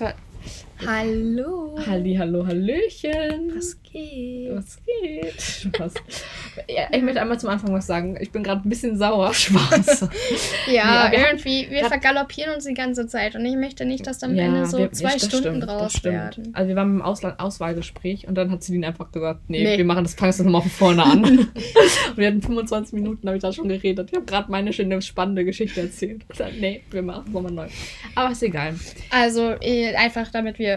zwar. Hallo. Halli, hallo, Hallöchen. Was geht? Was geht? Spaß. ja, ich möchte einmal zum Anfang was sagen. Ich bin gerade ein bisschen sauer. Spaß. ja, Nee, irgendwie, wir vergaloppieren uns die ganze Zeit und ich möchte nicht, dass dann am Ja, Ende so wir- zwei Stunden stimmt, draus werden. Also wir waren im Ausland Auswahlgespräch und dann hat Celine einfach gesagt, nee, Nee. wir machen das, fangen das nochmal von vorne an. und wir hatten 25 Minuten, habe ich da schon geredet. Ich habe gerade meine schöne, spannende Geschichte erzählt. Ich sag, nee, wir machen es nochmal neu. Aber ist egal. Also eh, einfach damit wir,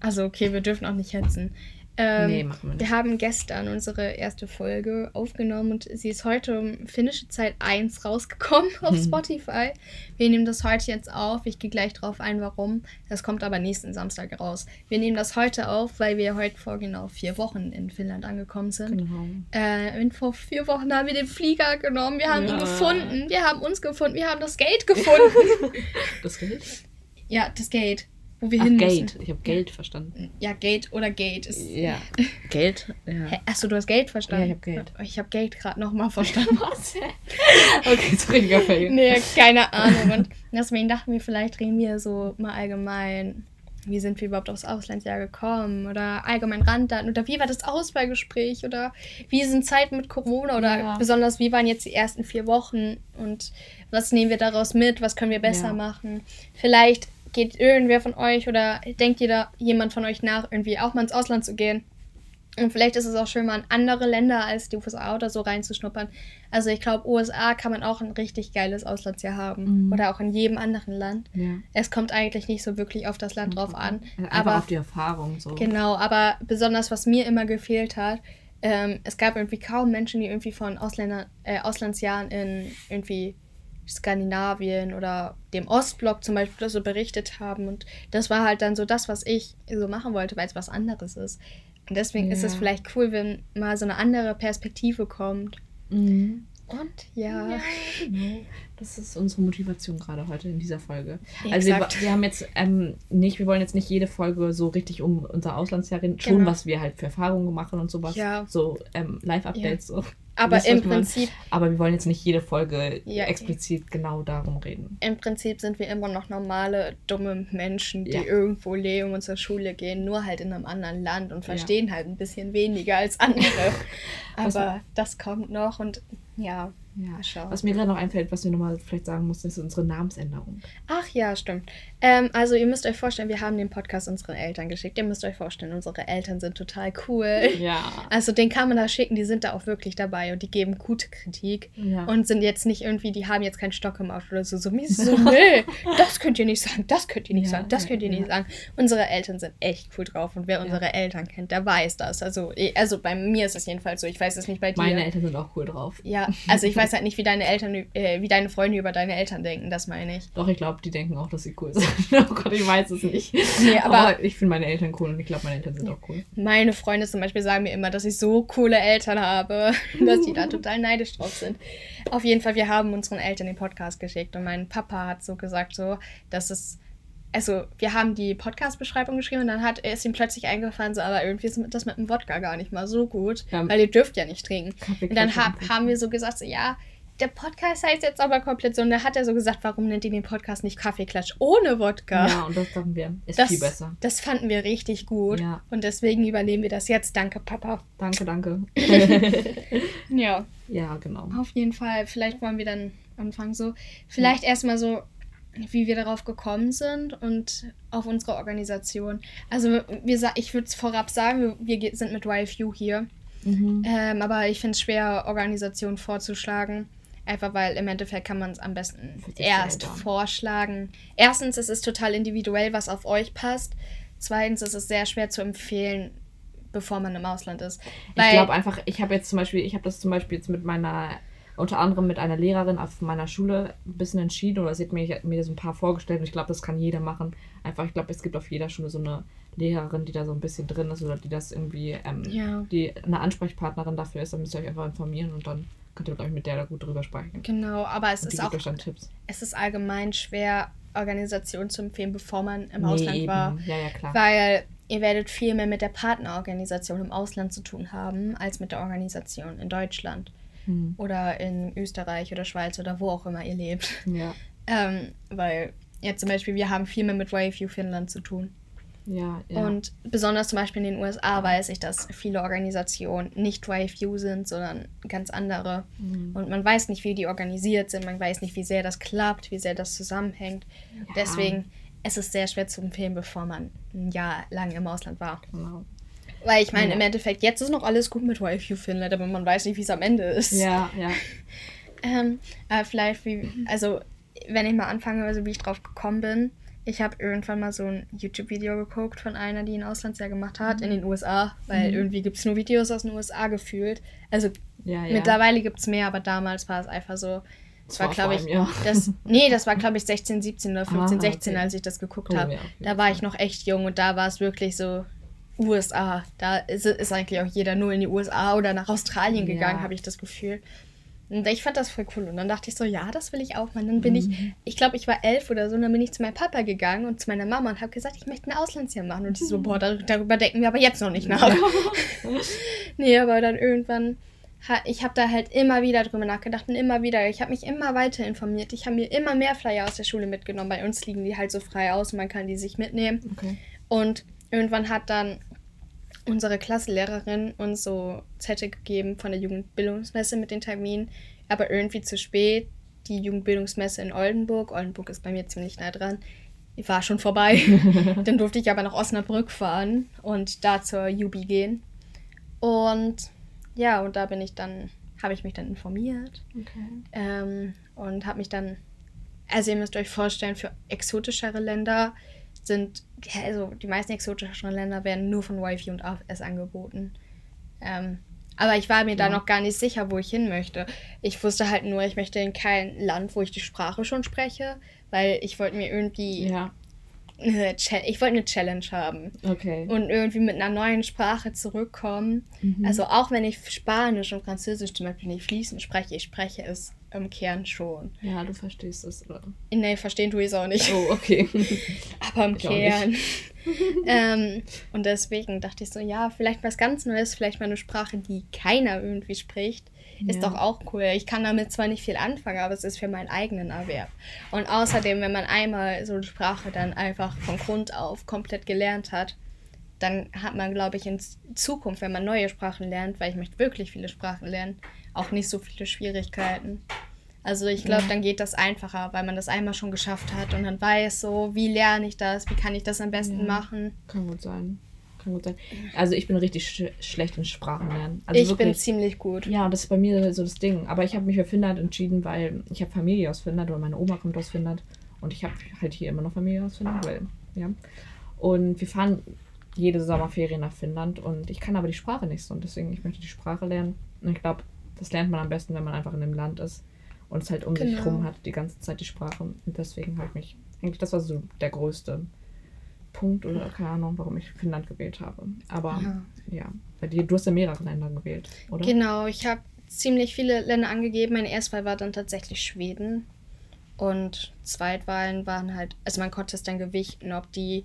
also okay, wir dürfen auch nicht hetzen. Ähm, nee, machen wir nicht. Wir haben gestern unsere erste Folge aufgenommen und sie ist heute um finnische Zeit 1 rausgekommen auf Mhm. Spotify. Wir nehmen das heute jetzt auf. Ich gehe gleich drauf ein, warum. Das kommt aber nächsten Samstag raus. Wir nehmen das heute auf, weil wir heute vor genau vier Wochen in Finnland angekommen sind. Genau. Äh, und vor vier Wochen haben wir den Flieger genommen. Wir haben ihn Ja. gefunden. Wir haben uns gefunden. Wir haben das Gate gefunden. Das Geld? ja, das Gate, wo wir Ach, hin Gate. müssen. Ich habe Geld verstanden. Ja, Gate oder Gate ist. Ja. Geld? Ja. Achso, du hast Geld verstanden. Ja, ich hab Geld. Ich habe Geld gerade nochmal verstanden. Was? Okay, ist richtiger Fail. nee, keine Ahnung. Und deswegen dachten wir, vielleicht reden wir so mal allgemein. Wie sind wir überhaupt aufs Auslandsjahr gekommen? Oder allgemein Randdaten? Oder wie war das Auswahlgespräch? Oder wie sind Zeiten mit Corona? Oder Ja. besonders, wie waren jetzt die ersten vier Wochen? Und was nehmen wir daraus mit? Was können wir besser Ja. machen? Vielleicht geht irgendwer von euch oder denkt jeder, jemand von euch nach, irgendwie auch mal ins Ausland zu gehen. Und vielleicht ist es auch schön, mal in andere Länder als die USA oder so reinzuschnuppern. Also ich glaube, USA kann man auch ein richtig geiles Auslandsjahr haben. Mhm. Oder auch in jedem anderen Land. Ja. Es kommt eigentlich nicht so wirklich auf das Land drauf an. Einfach Aber auf die Erfahrung so. genau, aber besonders was mir immer gefehlt hat, ähm, es gab irgendwie kaum Menschen, die irgendwie von Ausländer, äh, Auslandsjahren in irgendwie Skandinavien oder dem Ostblock zum Beispiel so berichtet haben. Und das war halt dann so das, was ich so machen wollte, weil es was anderes ist. Und deswegen ist es Ja. vielleicht cool, wenn mal so eine andere Perspektive kommt. Mhm. Und ja, genau. Das ist unsere Motivation gerade heute in dieser Folge. Also wir, Exakt. wir haben jetzt ähm, nicht, wir wollen jetzt nicht jede Folge so richtig um unser Auslandsjahr reden, schon Genau. was wir halt für Erfahrungen machen und sowas. Ja. So ähm, Live-Updates. So. Aber Wisst im? Prinzip, Aber wir wollen jetzt nicht jede Folge Ja. explizit genau darum reden. im Prinzip sind wir immer noch normale, dumme Menschen, die Ja. irgendwo leben und zur Schule gehen, nur halt in einem anderen Land und Ja. verstehen halt ein bisschen weniger als andere. Aber das kommt noch und ja, Ja. mal schauen. Was mir gerade noch einfällt, was wir nochmal vielleicht sagen mussten, ist unsere Namensänderung. Ach ja, stimmt. Ähm, also ihr müsst euch vorstellen, wir haben den Podcast unseren Eltern geschickt. Ihr müsst euch vorstellen, unsere Eltern sind total cool. Ja. Also den kann man da schicken, die sind da auch wirklich dabei und die geben gute Kritik. ja. Und sind jetzt nicht irgendwie, die haben jetzt keinen Stock im Arsch oder so. So, so nee, das könnt ihr nicht sagen, das könnt ihr nicht Ja, sagen, das könnt ihr nicht sagen. Unsere Eltern sind echt cool drauf und wer unsere Eltern kennt, der weiß das. Also, eh, also bei mir ist es jedenfalls so, ich weiß es nicht bei dir. Meine Eltern sind auch cool drauf. ja, also ich weiß halt nicht, wie deine Eltern, äh, wie deine Freunde über deine Eltern denken, das meine ich. Doch, ich glaube, die denken auch, dass sie cool sind. oh Gott, ich weiß es nicht. Nee, aber- aber, ich finde meine Eltern cool und ich glaube, meine Eltern sind auch cool. Meine Freunde zum Beispiel sagen mir immer, dass ich so coole Eltern habe, dass die da total neidisch drauf sind. Auf jeden Fall, wir haben unseren Eltern den Podcast geschickt und mein Papa hat so gesagt, so, dass es. Also, wir haben die Podcast-Beschreibung geschrieben und dann hat ist ihm plötzlich eingefallen, so, aber irgendwie ist das mit dem Wodka gar nicht mal so gut, Ja. weil ihr dürft ja nicht trinken. Kaffee Und dann hab, haben wir so gesagt, so, ja, der Podcast heißt jetzt aber komplett so. Und da hat er so gesagt, warum nennt ihr den Podcast nicht Kaffeeklatsch ohne Wodka? Ja, und das dachten wir, ist das, viel besser. Das fanden wir richtig gut. Ja. Und deswegen übernehmen wir das jetzt. Danke, Papa. Danke, danke. Ja, ja, genau. auf jeden Fall. Vielleicht wollen wir dann anfangen so. Vielleicht erstmal so, wie wir darauf gekommen sind und auf unsere Organisation. Also wir, sa- ich würde es vorab sagen, wir, sind mit YFU hier. Mhm. Ähm, aber ich finde es schwer, Organisation vorzuschlagen. Einfach weil im Endeffekt kann man es am besten erst selber. vorschlagen. Erstens ist es total individuell, was auf euch passt. Zweitens ist es sehr schwer zu empfehlen, bevor man im Ausland ist. Ich glaube einfach, ich habe jetzt zum Beispiel, ich habe das zum Beispiel jetzt mit meiner, unter anderem mit einer Lehrerin auf meiner Schule ein bisschen entschieden oder sie hat mir, mir so ein paar vorgestellt und ich glaube, das kann jeder machen. Einfach, ich glaube, es gibt auf jeder Schule so eine Lehrerin, die da so ein bisschen drin ist oder die das irgendwie, ähm, Ja. die eine Ansprechpartnerin dafür ist, dann müsst ihr euch einfach informieren und dann könnt ihr, glaube ich, mit der da gut drüber sprechen. Genau, aber es ist auch es ist allgemein schwer, Organisation zu empfehlen, bevor man im Nee, Ausland eben. war. Ja, ja, klar. Weil ihr werdet viel mehr mit der Partnerorganisation im Ausland zu tun haben, als mit der Organisation in Deutschland Hm. oder in Österreich oder Schweiz oder wo auch immer ihr lebt. Ja. Ähm, weil jetzt zum Beispiel, wir haben viel mehr mit YFU Finnland zu tun. Ja, ja. Und besonders zum Beispiel in den USA weiß ich, dass viele Organisationen nicht Drive-You sind, sondern ganz andere. Mhm. Und man weiß nicht, wie die organisiert sind, man weiß nicht, wie sehr das klappt, wie sehr das zusammenhängt. Ja. Deswegen es ist es sehr schwer zu empfehlen, bevor man ein Jahr lang im Ausland war. Genau. Weil ich meine, Ja. im Endeffekt, jetzt ist noch alles gut mit Drive-You Finnland, aber man weiß nicht, wie es am Ende ist. Ja, ja. Ähm, aber vielleicht, wie, also, wenn ich mal anfange, also wie ich drauf gekommen bin. Ich habe irgendwann mal so ein YouTube-Video geguckt von einer, die ein Auslandsjahr gemacht hat, in den USA, weil Mhm. irgendwie gibt es nur Videos aus den USA gefühlt. Also ja, ja. mittlerweile gibt es mehr, aber damals war es einfach so. Das Das war, glaube ich, Jahr. das, nee, das war, glaube ich, 16, 17 oder 15, Ah, 16, okay. als ich das geguckt Oh, habe. ja, jeden da war ich noch echt jung und da war es wirklich so USA. Da ist, ist eigentlich auch jeder nur in die USA oder nach Australien gegangen, Ja. habe ich das Gefühl. Und ich fand das voll cool. Und dann dachte ich so, ja, das will ich auch machen. Dann bin ich, ich glaube, ich war elf oder so, und dann bin ich zu meinem Papa gegangen und zu meiner Mama und habe gesagt, ich möchte ein Auslandsjahr machen. Und die so, boah, dar- darüber denken wir aber jetzt noch nicht nach. nee, aber dann irgendwann, ich habe da halt immer wieder drüber nachgedacht und immer wieder. Ich habe mich immer weiter informiert. Ich habe mir immer mehr Flyer aus der Schule mitgenommen. Bei uns liegen die halt so frei aus und man kann die sich mitnehmen. Okay. Und irgendwann hat dann unsere Klassenlehrerin uns so Zettel gegeben von der Jugendbildungsmesse mit den Terminen, aber irgendwie zu spät. Die Jugendbildungsmesse in Oldenburg, Oldenburg ist bei mir ziemlich nah dran, war schon vorbei. dann durfte ich aber nach Osnabrück fahren und da zur Jubi gehen. Und ja, und da bin ich dann, habe ich mich dann informiert Okay. ähm, und habe mich dann, also ihr müsst euch vorstellen, für exotischere Länder sind, also die meisten exotischeren Länder werden nur von Wi-Fi und AFS angeboten. Ähm, aber ich war mir da Ja. noch gar nicht sicher, wo ich hin möchte. Ich wusste halt nur, ich möchte in kein Land, wo ich die Sprache schon spreche, weil ich wollte mir irgendwie, Ja, eine ich wollte eine Challenge haben okay. und irgendwie mit einer neuen Sprache zurückkommen. Mhm. Also auch wenn ich Spanisch und Französisch zum Beispiel nicht fließend spreche, ich spreche es im Kern schon. ja, du verstehst es, oder? Nee, verstehen tue ich es auch nicht. Oh, okay. Aber im ich Kern. ähm, und deswegen dachte ich so, ja, vielleicht was ganz Neues, vielleicht mal eine Sprache, die keiner irgendwie spricht. Ist Ja. doch auch cool. Ich kann damit zwar nicht viel anfangen, aber es ist für meinen eigenen Erwerb. Und außerdem, wenn man einmal so eine Sprache dann einfach von Grund auf komplett gelernt hat, dann hat man, glaube ich, in Zukunft, wenn man neue Sprachen lernt, weil ich möchte wirklich viele Sprachen lernen, auch nicht so viele Schwierigkeiten. Also ich glaube, Ja. dann geht das einfacher, weil man das einmal schon geschafft hat und dann weiß so, wie lerne ich das, wie kann ich das am besten Ja. machen. Kann gut sein. Kann gut sein. Also ich bin richtig sch schlecht in Sprachenlernen. Also ich bin wirklich, ziemlich gut. Ja, das ist bei mir so das Ding. Aber ich habe mich für Finnland entschieden, weil ich habe Familie aus Finnland oder meine Oma kommt aus Finnland. Und ich habe halt hier immer noch Familie aus Finnland, weil, ja. Und wir fahren jede Sommerferien nach Finnland und ich kann aber die Sprache nicht so. Und deswegen, ich möchte die Sprache lernen. Und ich glaube, das lernt man am besten, wenn man einfach in dem Land ist und es halt um sich Genau. rum hat, die ganze Zeit die Sprache. Und deswegen habe ich mich, eigentlich, das war so der größte Punkt oder keine Ahnung, warum ich Finnland gewählt habe. Aber Ja. ja, bei dir, du hast ja mehrere Länder gewählt, oder? Genau, ich habe ziemlich viele Länder angegeben. Meine Erstwahl war dann tatsächlich Schweden. Und Zweitwahlen waren halt, also man konnte es dann gewichten, ob die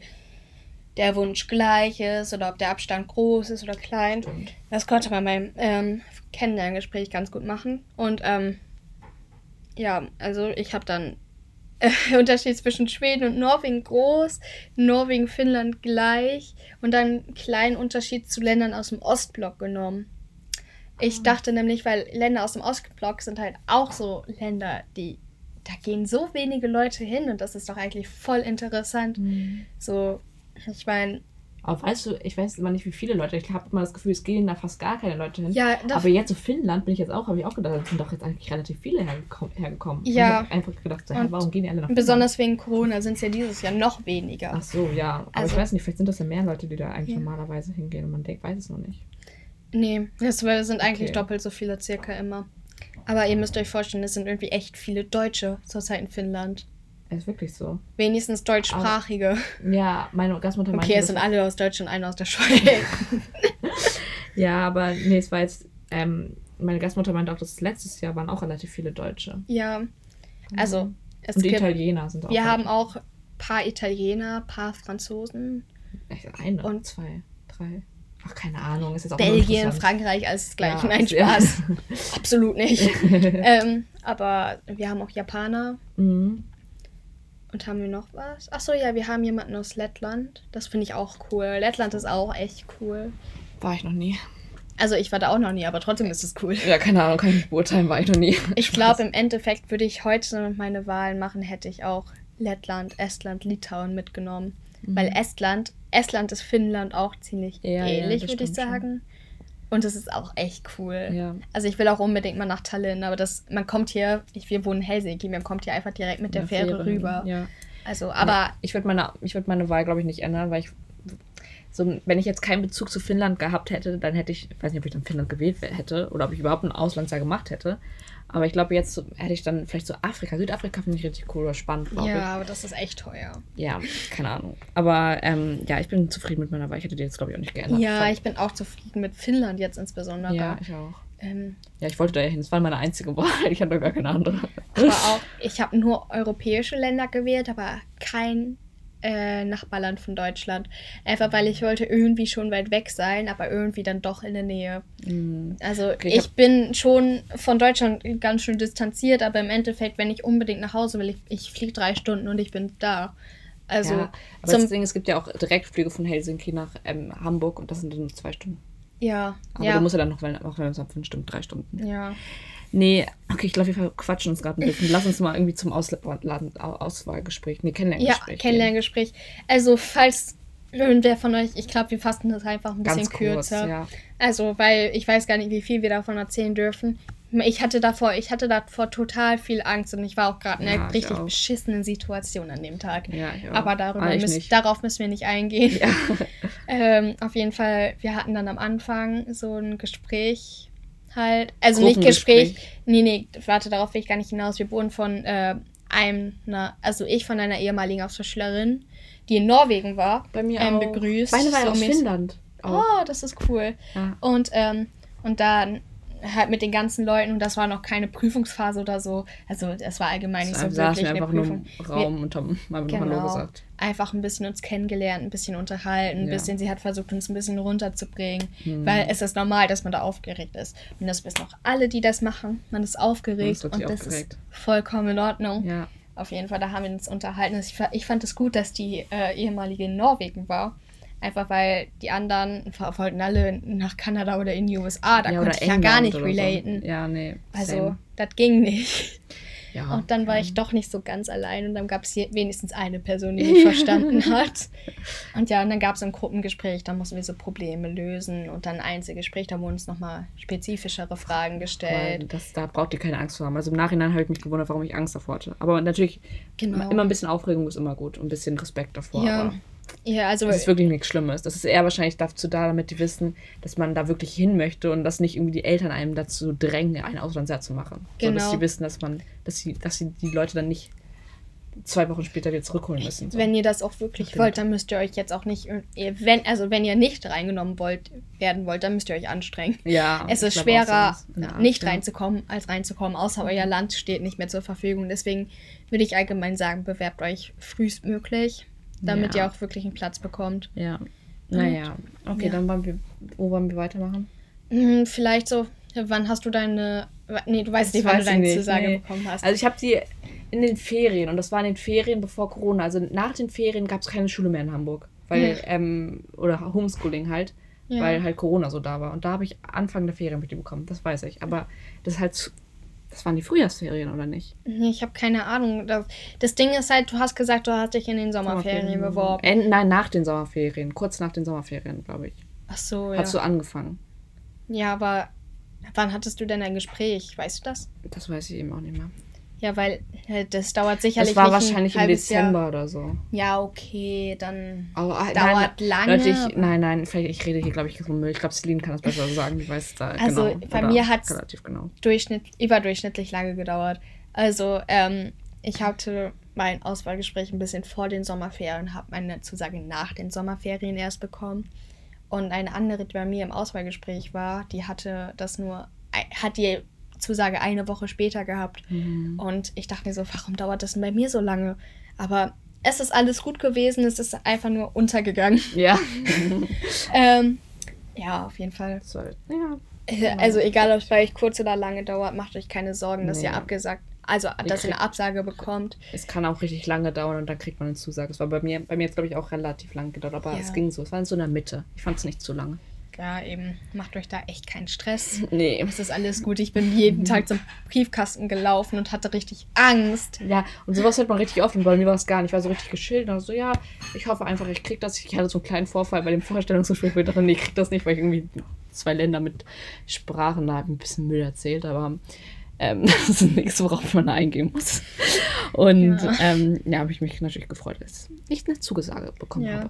der Wunsch gleich ist oder ob der Abstand groß ist oder klein. Stimmt. Das konnte man beim ähm, Kennenlerngespräch ganz gut machen. Und ähm, ja, also ich habe dann äh, Unterschied zwischen Schweden und Norwegen groß, Norwegen, Finnland gleich und dann einen kleinen Unterschied zu Ländern aus dem Ostblock genommen. Ich dachte nämlich, weil Länder aus dem Ostblock sind halt auch so Länder, die da gehen so wenige Leute hin und das ist doch eigentlich voll interessant. Mhm. So, ich meine, Aber weißt du, ich weiß immer nicht, wie viele Leute. Ich habe immer das Gefühl, es gehen da fast gar keine Leute hin. ja, Aber jetzt so Finnland bin ich jetzt auch, habe ich auch gedacht, da sind doch jetzt eigentlich relativ viele hergeko hergekommen. Und Ja. Ich habe einfach gedacht, so, Und warum gehen die alle nach besonders wegen Corona sind es ja dieses Jahr noch weniger. Finnland? Ach so, ja. Aber Also- ich weiß nicht, vielleicht sind das ja mehr Leute, die da eigentlich Ja. normalerweise hingehen und man denkt, weiß es noch nicht. Nee, das sind eigentlich Okay. doppelt so viele circa immer. Aber ihr müsst euch vorstellen, es sind irgendwie echt viele Deutsche zurzeit in Finnland. Ist wirklich so. Wenigstens deutschsprachige. Ja, meine Gastmutter meinte. Okay, es sind alle aus Deutschland, einer aus der Schweiz. Ja, aber nee, es war jetzt. Ähm, meine Gastmutter meinte auch, dass letztes Jahr waren auch relativ viele Deutsche. ja, also es und gibt, Italiener sind auch. wir haben auch ein paar Italiener, paar Franzosen, Eine, und- zwei, drei. Ach, keine Ahnung. Ist jetzt auch Belgien. Frankreich, alles das gleiche. Ja, Nein, ja. Spaß. Absolut nicht. ähm, aber wir haben auch Japaner Mhm. Und haben wir noch was? Achso, ja, wir haben jemanden aus Lettland. Das finde ich auch cool. Lettland ist auch echt cool. War ich noch nie. Also ich war da auch noch nie, aber trotzdem ist es cool. Ja, keine Ahnung, kann ich nicht beurteilen, war ich noch nie. Ich glaube, im Endeffekt würde ich heute meine Wahlen machen, hätte ich auch Lettland, Estland, Litauen mitgenommen. Mhm. Weil Estland, Estland ist Finnland auch ziemlich ja, ähnlich, ja, würde ich sagen. Und es ist auch echt cool. Ja. Also ich will auch unbedingt mal nach Tallinn, aber das, man kommt hier, ich, wir wohnen in Helsinki, man kommt hier einfach direkt mit der Fähre, Fähre, rüber. Ja. Also, aber. ich würde meine, würd meine Wahl, glaube ich, nicht ändern, weil ich so, wenn ich jetzt keinen Bezug zu Finnland gehabt hätte, dann hätte ich, ich weiß nicht, ob ich dann Finnland gewählt hätte oder ob ich überhaupt ein Auslandsjahr gemacht hätte. Aber ich glaube, jetzt hätte ich dann vielleicht so Afrika. Südafrika finde ich richtig cool oder spannend, ja, ich. Aber das ist echt teuer. Ja, keine Ahnung. Aber ähm, ja, ich bin zufrieden mit meiner Wahl. Ich hätte die jetzt, glaube ich, auch nicht geändert. Ja, ich bin auch zufrieden mit Finnland jetzt insbesondere. Ja, ich auch. Ähm, ja, ich wollte da ja hin. Das war meine einzige Wahl. Ich hatte gar keine andere. Aber auch, ich habe nur europäische Länder gewählt, aber kein äh, Nachbarland von Deutschland. Einfach weil ich wollte irgendwie schon weit weg sein, aber irgendwie dann doch in der Nähe. Mhm. Also okay, ich, ich bin schon von Deutschland ganz schön distanziert, aber im Endeffekt, wenn ich unbedingt nach Hause will, ich, ich fliege drei Stunden und ich bin da. Also ja, aber das Ding, es gibt ja auch Direktflüge von Helsinki nach ähm, Hamburg und das sind dann zwei Stunden. Ja. Aber ja. du musst ja dann noch, es ab fünf Stunden, drei Stunden. Ja. Nee, okay, ich glaube, wir quatschen uns gerade ein bisschen. Lass uns mal irgendwie zum Ausla Auswahlgespräch, nee, Kennenlerngespräch. Ja, Kennenlerngespräch. Also, falls irgendwer von euch, ich glaube, wir fassen das einfach ein bisschen kurz, kürzer. Ja. Also, weil ich weiß gar nicht, wie viel wir davon erzählen dürfen. Ich hatte davor, ich hatte davor total viel Angst und ich war auch gerade in einer ja, richtig beschissenen Situation an dem Tag. Ja, Aber darüber ah, müssen, darauf müssen wir nicht eingehen. Ähm, auf jeden Fall, wir hatten dann am Anfang so ein Gespräch halt. Also nicht Gespräch. Nee, nee, warte, darauf will ich gar nicht hinaus. Wir wurden von äh, einem, also ich von einer ehemaligen Austauschschülerin, die in Norwegen war, bei mir ähm, begrüßt. Meine war so aus Finnland. Auch. Oh, das ist cool. Ja. Und, ähm, und dann halt mit den ganzen Leuten und das war noch keine Prüfungsphase oder so. Also es war allgemein nicht so wirklich wir einfach eine Prüfung. Nur im Raum und haben einfach genau, Hallo gesagt. Einfach ein bisschen uns kennengelernt, ein bisschen unterhalten, ein ja. bisschen, sie hat versucht, uns ein bisschen runterzubringen, hm. weil es ist normal, dass man da aufgeregt ist. Und das wissen auch alle, die das machen. Man ist aufgeregt und das aufgeregt. ist vollkommen in Ordnung. Ja. Auf jeden Fall, da haben wir uns unterhalten. Ich, ich fand es gut, dass die äh, ehemalige in Norwegen war Einfach weil die anderen wollten alle nach Kanada oder in die USA. Da ja, konnte ich ja gar nicht relaten. So. Ja, nee. Also, das ging nicht. Ja, und dann war ich doch nicht so ganz allein und dann gab es wenigstens eine Person, die mich verstanden hat. Und ja, und dann gab es ein Gruppengespräch, da mussten wir so Probleme lösen und dann ein Einzelgespräch, da wurden uns nochmal spezifischere Fragen gestellt. Das, da braucht ihr keine Angst vor haben. Also im Nachhinein habe ich mich gewundert, warum ich Angst davor hatte. Aber natürlich, genau. immer ein bisschen Aufregung ist immer gut und ein bisschen Respekt davor. Ja. Ja, also. Das ist wirklich nichts Schlimmes. Das ist eher wahrscheinlich dazu da, damit die wissen, dass man da wirklich hin möchte und dass nicht irgendwie die Eltern einem dazu drängen, ein Auslandsjahr zu machen. Genau. So, dass sie wissen, dass man, dass sie, dass sie die Leute dann nicht zwei Wochen später wieder zurückholen müssen. So. Wenn ihr das auch wirklich okay. wollt, dann müsst ihr euch jetzt auch nicht, wenn, also wenn ihr nicht reingenommen wollt, werden wollt, dann müsst ihr euch anstrengen. Ja. Es ist schwerer, nicht reinzukommen, als reinzukommen, außer euer Land steht nicht mehr zur Verfügung. Deswegen würde ich allgemein sagen, bewerbt euch frühestmöglich damit ja. ihr auch wirklich einen Platz bekommt. Ja. Naja, okay, ja. dann wollen wir, wo wollen wir weitermachen? Hm, vielleicht so, wann hast du deine, nee, du weißt das nicht, wann du deine nicht, Zusage nee. bekommen hast. Also ich habe die in den Ferien und das war in den Ferien bevor Corona. Also nach den Ferien gab es keine Schule mehr in Hamburg. Weil, ja. ähm, oder Homeschooling halt, ja. weil halt Corona so da war. Und da habe ich Anfang der Ferien mit die bekommen, das weiß ich. Aber das ist halt das waren die Frühjahrsferien, oder nicht? Nee, ich habe keine Ahnung. Das, Ding ist halt, du hast gesagt, du hast dich in den Sommerferien, Sommerferien. beworben. Äh, nein, nach den Sommerferien. Kurz nach den Sommerferien, glaube ich. Ach so, ja. Hast du angefangen? Ja, aber wann hattest du denn ein Gespräch? Weißt du das? Das weiß ich eben auch nicht mehr. Ja, weil äh, das dauert sicherlich. Das war wahrscheinlich im Dezember Jahr. oder so. Ja, okay, dann oh, dauert nein, lange. Leute, ich, nein, nein, vielleicht, ich rede hier, glaube ich, so Müll. Ich glaube, Celine kann das besser sagen. Die weiß da also, genau. bei mir hat es genau. Durchschnitt, überdurchschnittlich lange gedauert. Also, ähm, ich hatte mein Auswahlgespräch ein bisschen vor den Sommerferien, habe meine Zusage nach den Sommerferien erst bekommen. Und eine andere, die bei mir im Auswahlgespräch war, die hatte das nur, hat die Zusage eine Woche später gehabt. Mhm. Und ich dachte mir so, warum dauert das denn bei mir so lange? Aber es ist alles gut gewesen, es ist einfach nur untergegangen. Ja. ähm, ja, auf jeden Fall. So, ja. Äh, also egal, ob es bei euch kurz oder lange dauert, macht euch keine Sorgen, dass nee. ihr abgesagt, also dass ihr eine Absage bekommt. Es kann auch richtig lange dauern und dann kriegt man eine Zusage. Es war bei mir, bei mir jetzt glaube ich auch relativ lang gedauert, aber Ja. es ging so. Es war in so einer Mitte. Ich fand es nicht zu lange. Ja, eben, macht euch da echt keinen Stress. Nee. Es ist alles gut. Ich bin jeden Tag zum Briefkasten gelaufen und hatte richtig Angst. Ja, und sowas hört man richtig oft und bei mir war es gar nicht. Ich war so richtig geschillt und so, ja, ich hoffe einfach, ich krieg das. Ich hatte so einen kleinen Vorfall bei dem Vorstellungsgespräch, ich dachte, nee, ich krieg das nicht, weil ich irgendwie zwei Länder mit Sprachen, da ein bisschen Müll erzählt, aber ähm, das ist nichts, worauf man eingehen muss. Und Ja. ähm, ja habe ich mich natürlich gefreut, dass ich eine Zusage bekommen Ja. habe.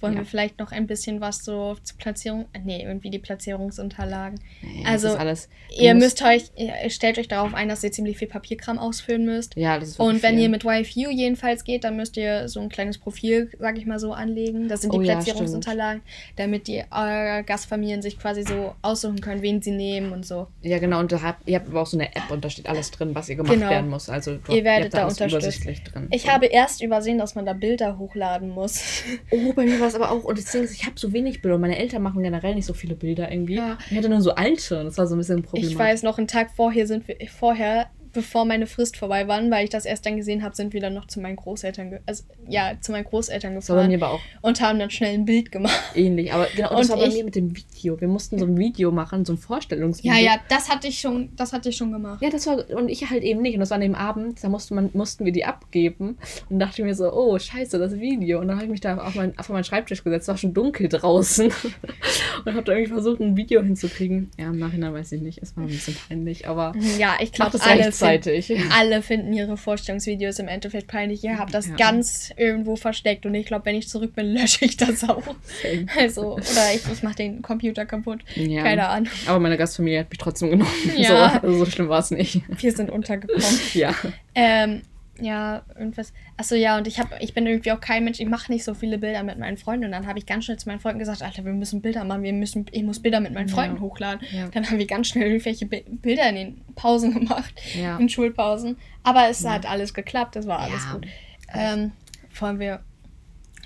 Wollen Ja. wir vielleicht noch ein bisschen was so zur Platzierung. äh, Nee, irgendwie die Platzierungsunterlagen. Nee, Also, alles. Ihr müsst euch, ihr stellt euch darauf ein, dass ihr ziemlich viel Papierkram ausfüllen müsst. Ja, das ist Und wenn viel. ihr mit YFU jedenfalls geht, dann müsst ihr so ein kleines Profil, sag ich mal so, anlegen. Das sind die Oh ja, Platzierungsunterlagen, damit die äh, Gastfamilien sich quasi so aussuchen können, wen sie nehmen und so. Ja, genau, und da habt, ihr habt aber auch so eine App und da steht alles drin, was ihr gemacht Genau. werden muss. Also du, Ihr werdet habt da alles unterstützt. drin. Ich habe erst übersehen, dass man da Bilder hochladen muss. Oh, bei mir war es aber auch, und das Ding ist, ich habe so wenig Bilder und meine Eltern machen generell nicht so viele Bilder irgendwie. Ja. Ich hatte nur so alte und das war so ein bisschen ein Problem. Ich weiß noch, einen Tag vorher sind wir, vorher, bevor meine Frist vorbei war, weil ich das erst dann gesehen habe, sind wir dann noch zu meinen Großeltern, also, ja, zu meinen Großeltern Das war bei gefahren mir aber auch und haben dann schnell ein Bild gemacht. ähnlich. Aber genau, und das Und war bei ich- mir mit dem Video. Wir mussten so ein Video machen, so ein Vorstellungsvideo. Ja, ja, das hatte ich schon, das hatte ich schon gemacht. Ja, das war, und ich halt eben nicht. Und das war an dem Abend, da musste man, mussten wir die abgeben. Und dachte mir so, oh, scheiße, das Video. Und dann habe ich mich da auf, mein, auf meinen Schreibtisch gesetzt, es war schon dunkel draußen. und habe da irgendwie versucht, ein Video hinzukriegen. Ja, im Nachhinein weiß ich nicht, es war ein bisschen peinlich, aber Ja, ich glaube, das alle, finden- rechtzeitig. alle finden ihre Vorstellungsvideos im Endeffekt peinlich. Ihr habt das Ja. ganz irgendwo versteckt und ich glaube, wenn ich zurück bin, lösche ich das auch. Same. Also, oder ich, ich mache den Computer kaputt. Ja. Keine Ahnung. Aber meine Gastfamilie hat mich trotzdem genommen. Ja. So, also so schlimm war es nicht. Wir sind untergekommen. Ja. Ähm, ja, irgendwas. Achso, ja, und ich hab, ich bin irgendwie auch kein Mensch, ich mache nicht so viele Bilder mit meinen Freunden. Und dann habe ich ganz schnell zu meinen Freunden gesagt, Alter, wir müssen Bilder machen, wir müssen, ich muss Bilder mit meinen Ja. Freunden hochladen. Ja. Dann haben wir ganz schnell irgendwelche Bi Bilder in den Pausen gemacht, Ja. in Schulpausen. Aber es Ja. hat alles geklappt, es war alles Ja. gut. Ähm, wollen wir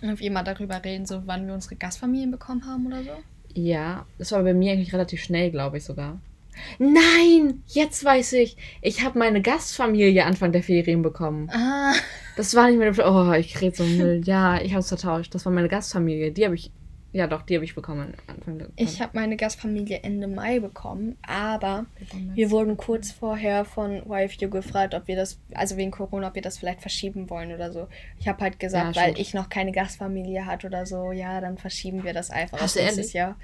irgendwie mal darüber reden, so wann wir unsere Gastfamilien bekommen haben oder so? Ja, das war bei mir eigentlich relativ schnell, glaube ich sogar. Nein, jetzt weiß ich. Ich habe meine Gastfamilie Anfang der Ferien bekommen. Ah, Das war nicht mehr. Oh, ich rede so Müll. Ja, ich habe es vertauscht. Das war meine Gastfamilie. Die habe ich. Ja, doch, die habe ich bekommen Anfang der. ich habe meine Gastfamilie Ende Mai bekommen, aber Wir wurden kurz vorher von YFU gefragt, ob wir das, also wegen Corona, ob wir das vielleicht verschieben wollen oder so. Ich habe halt gesagt, Ja, weil ich noch keine Gastfamilie hatte oder so, ja, dann verschieben wir das einfach Hast auf du nächstes ehrlich? Jahr.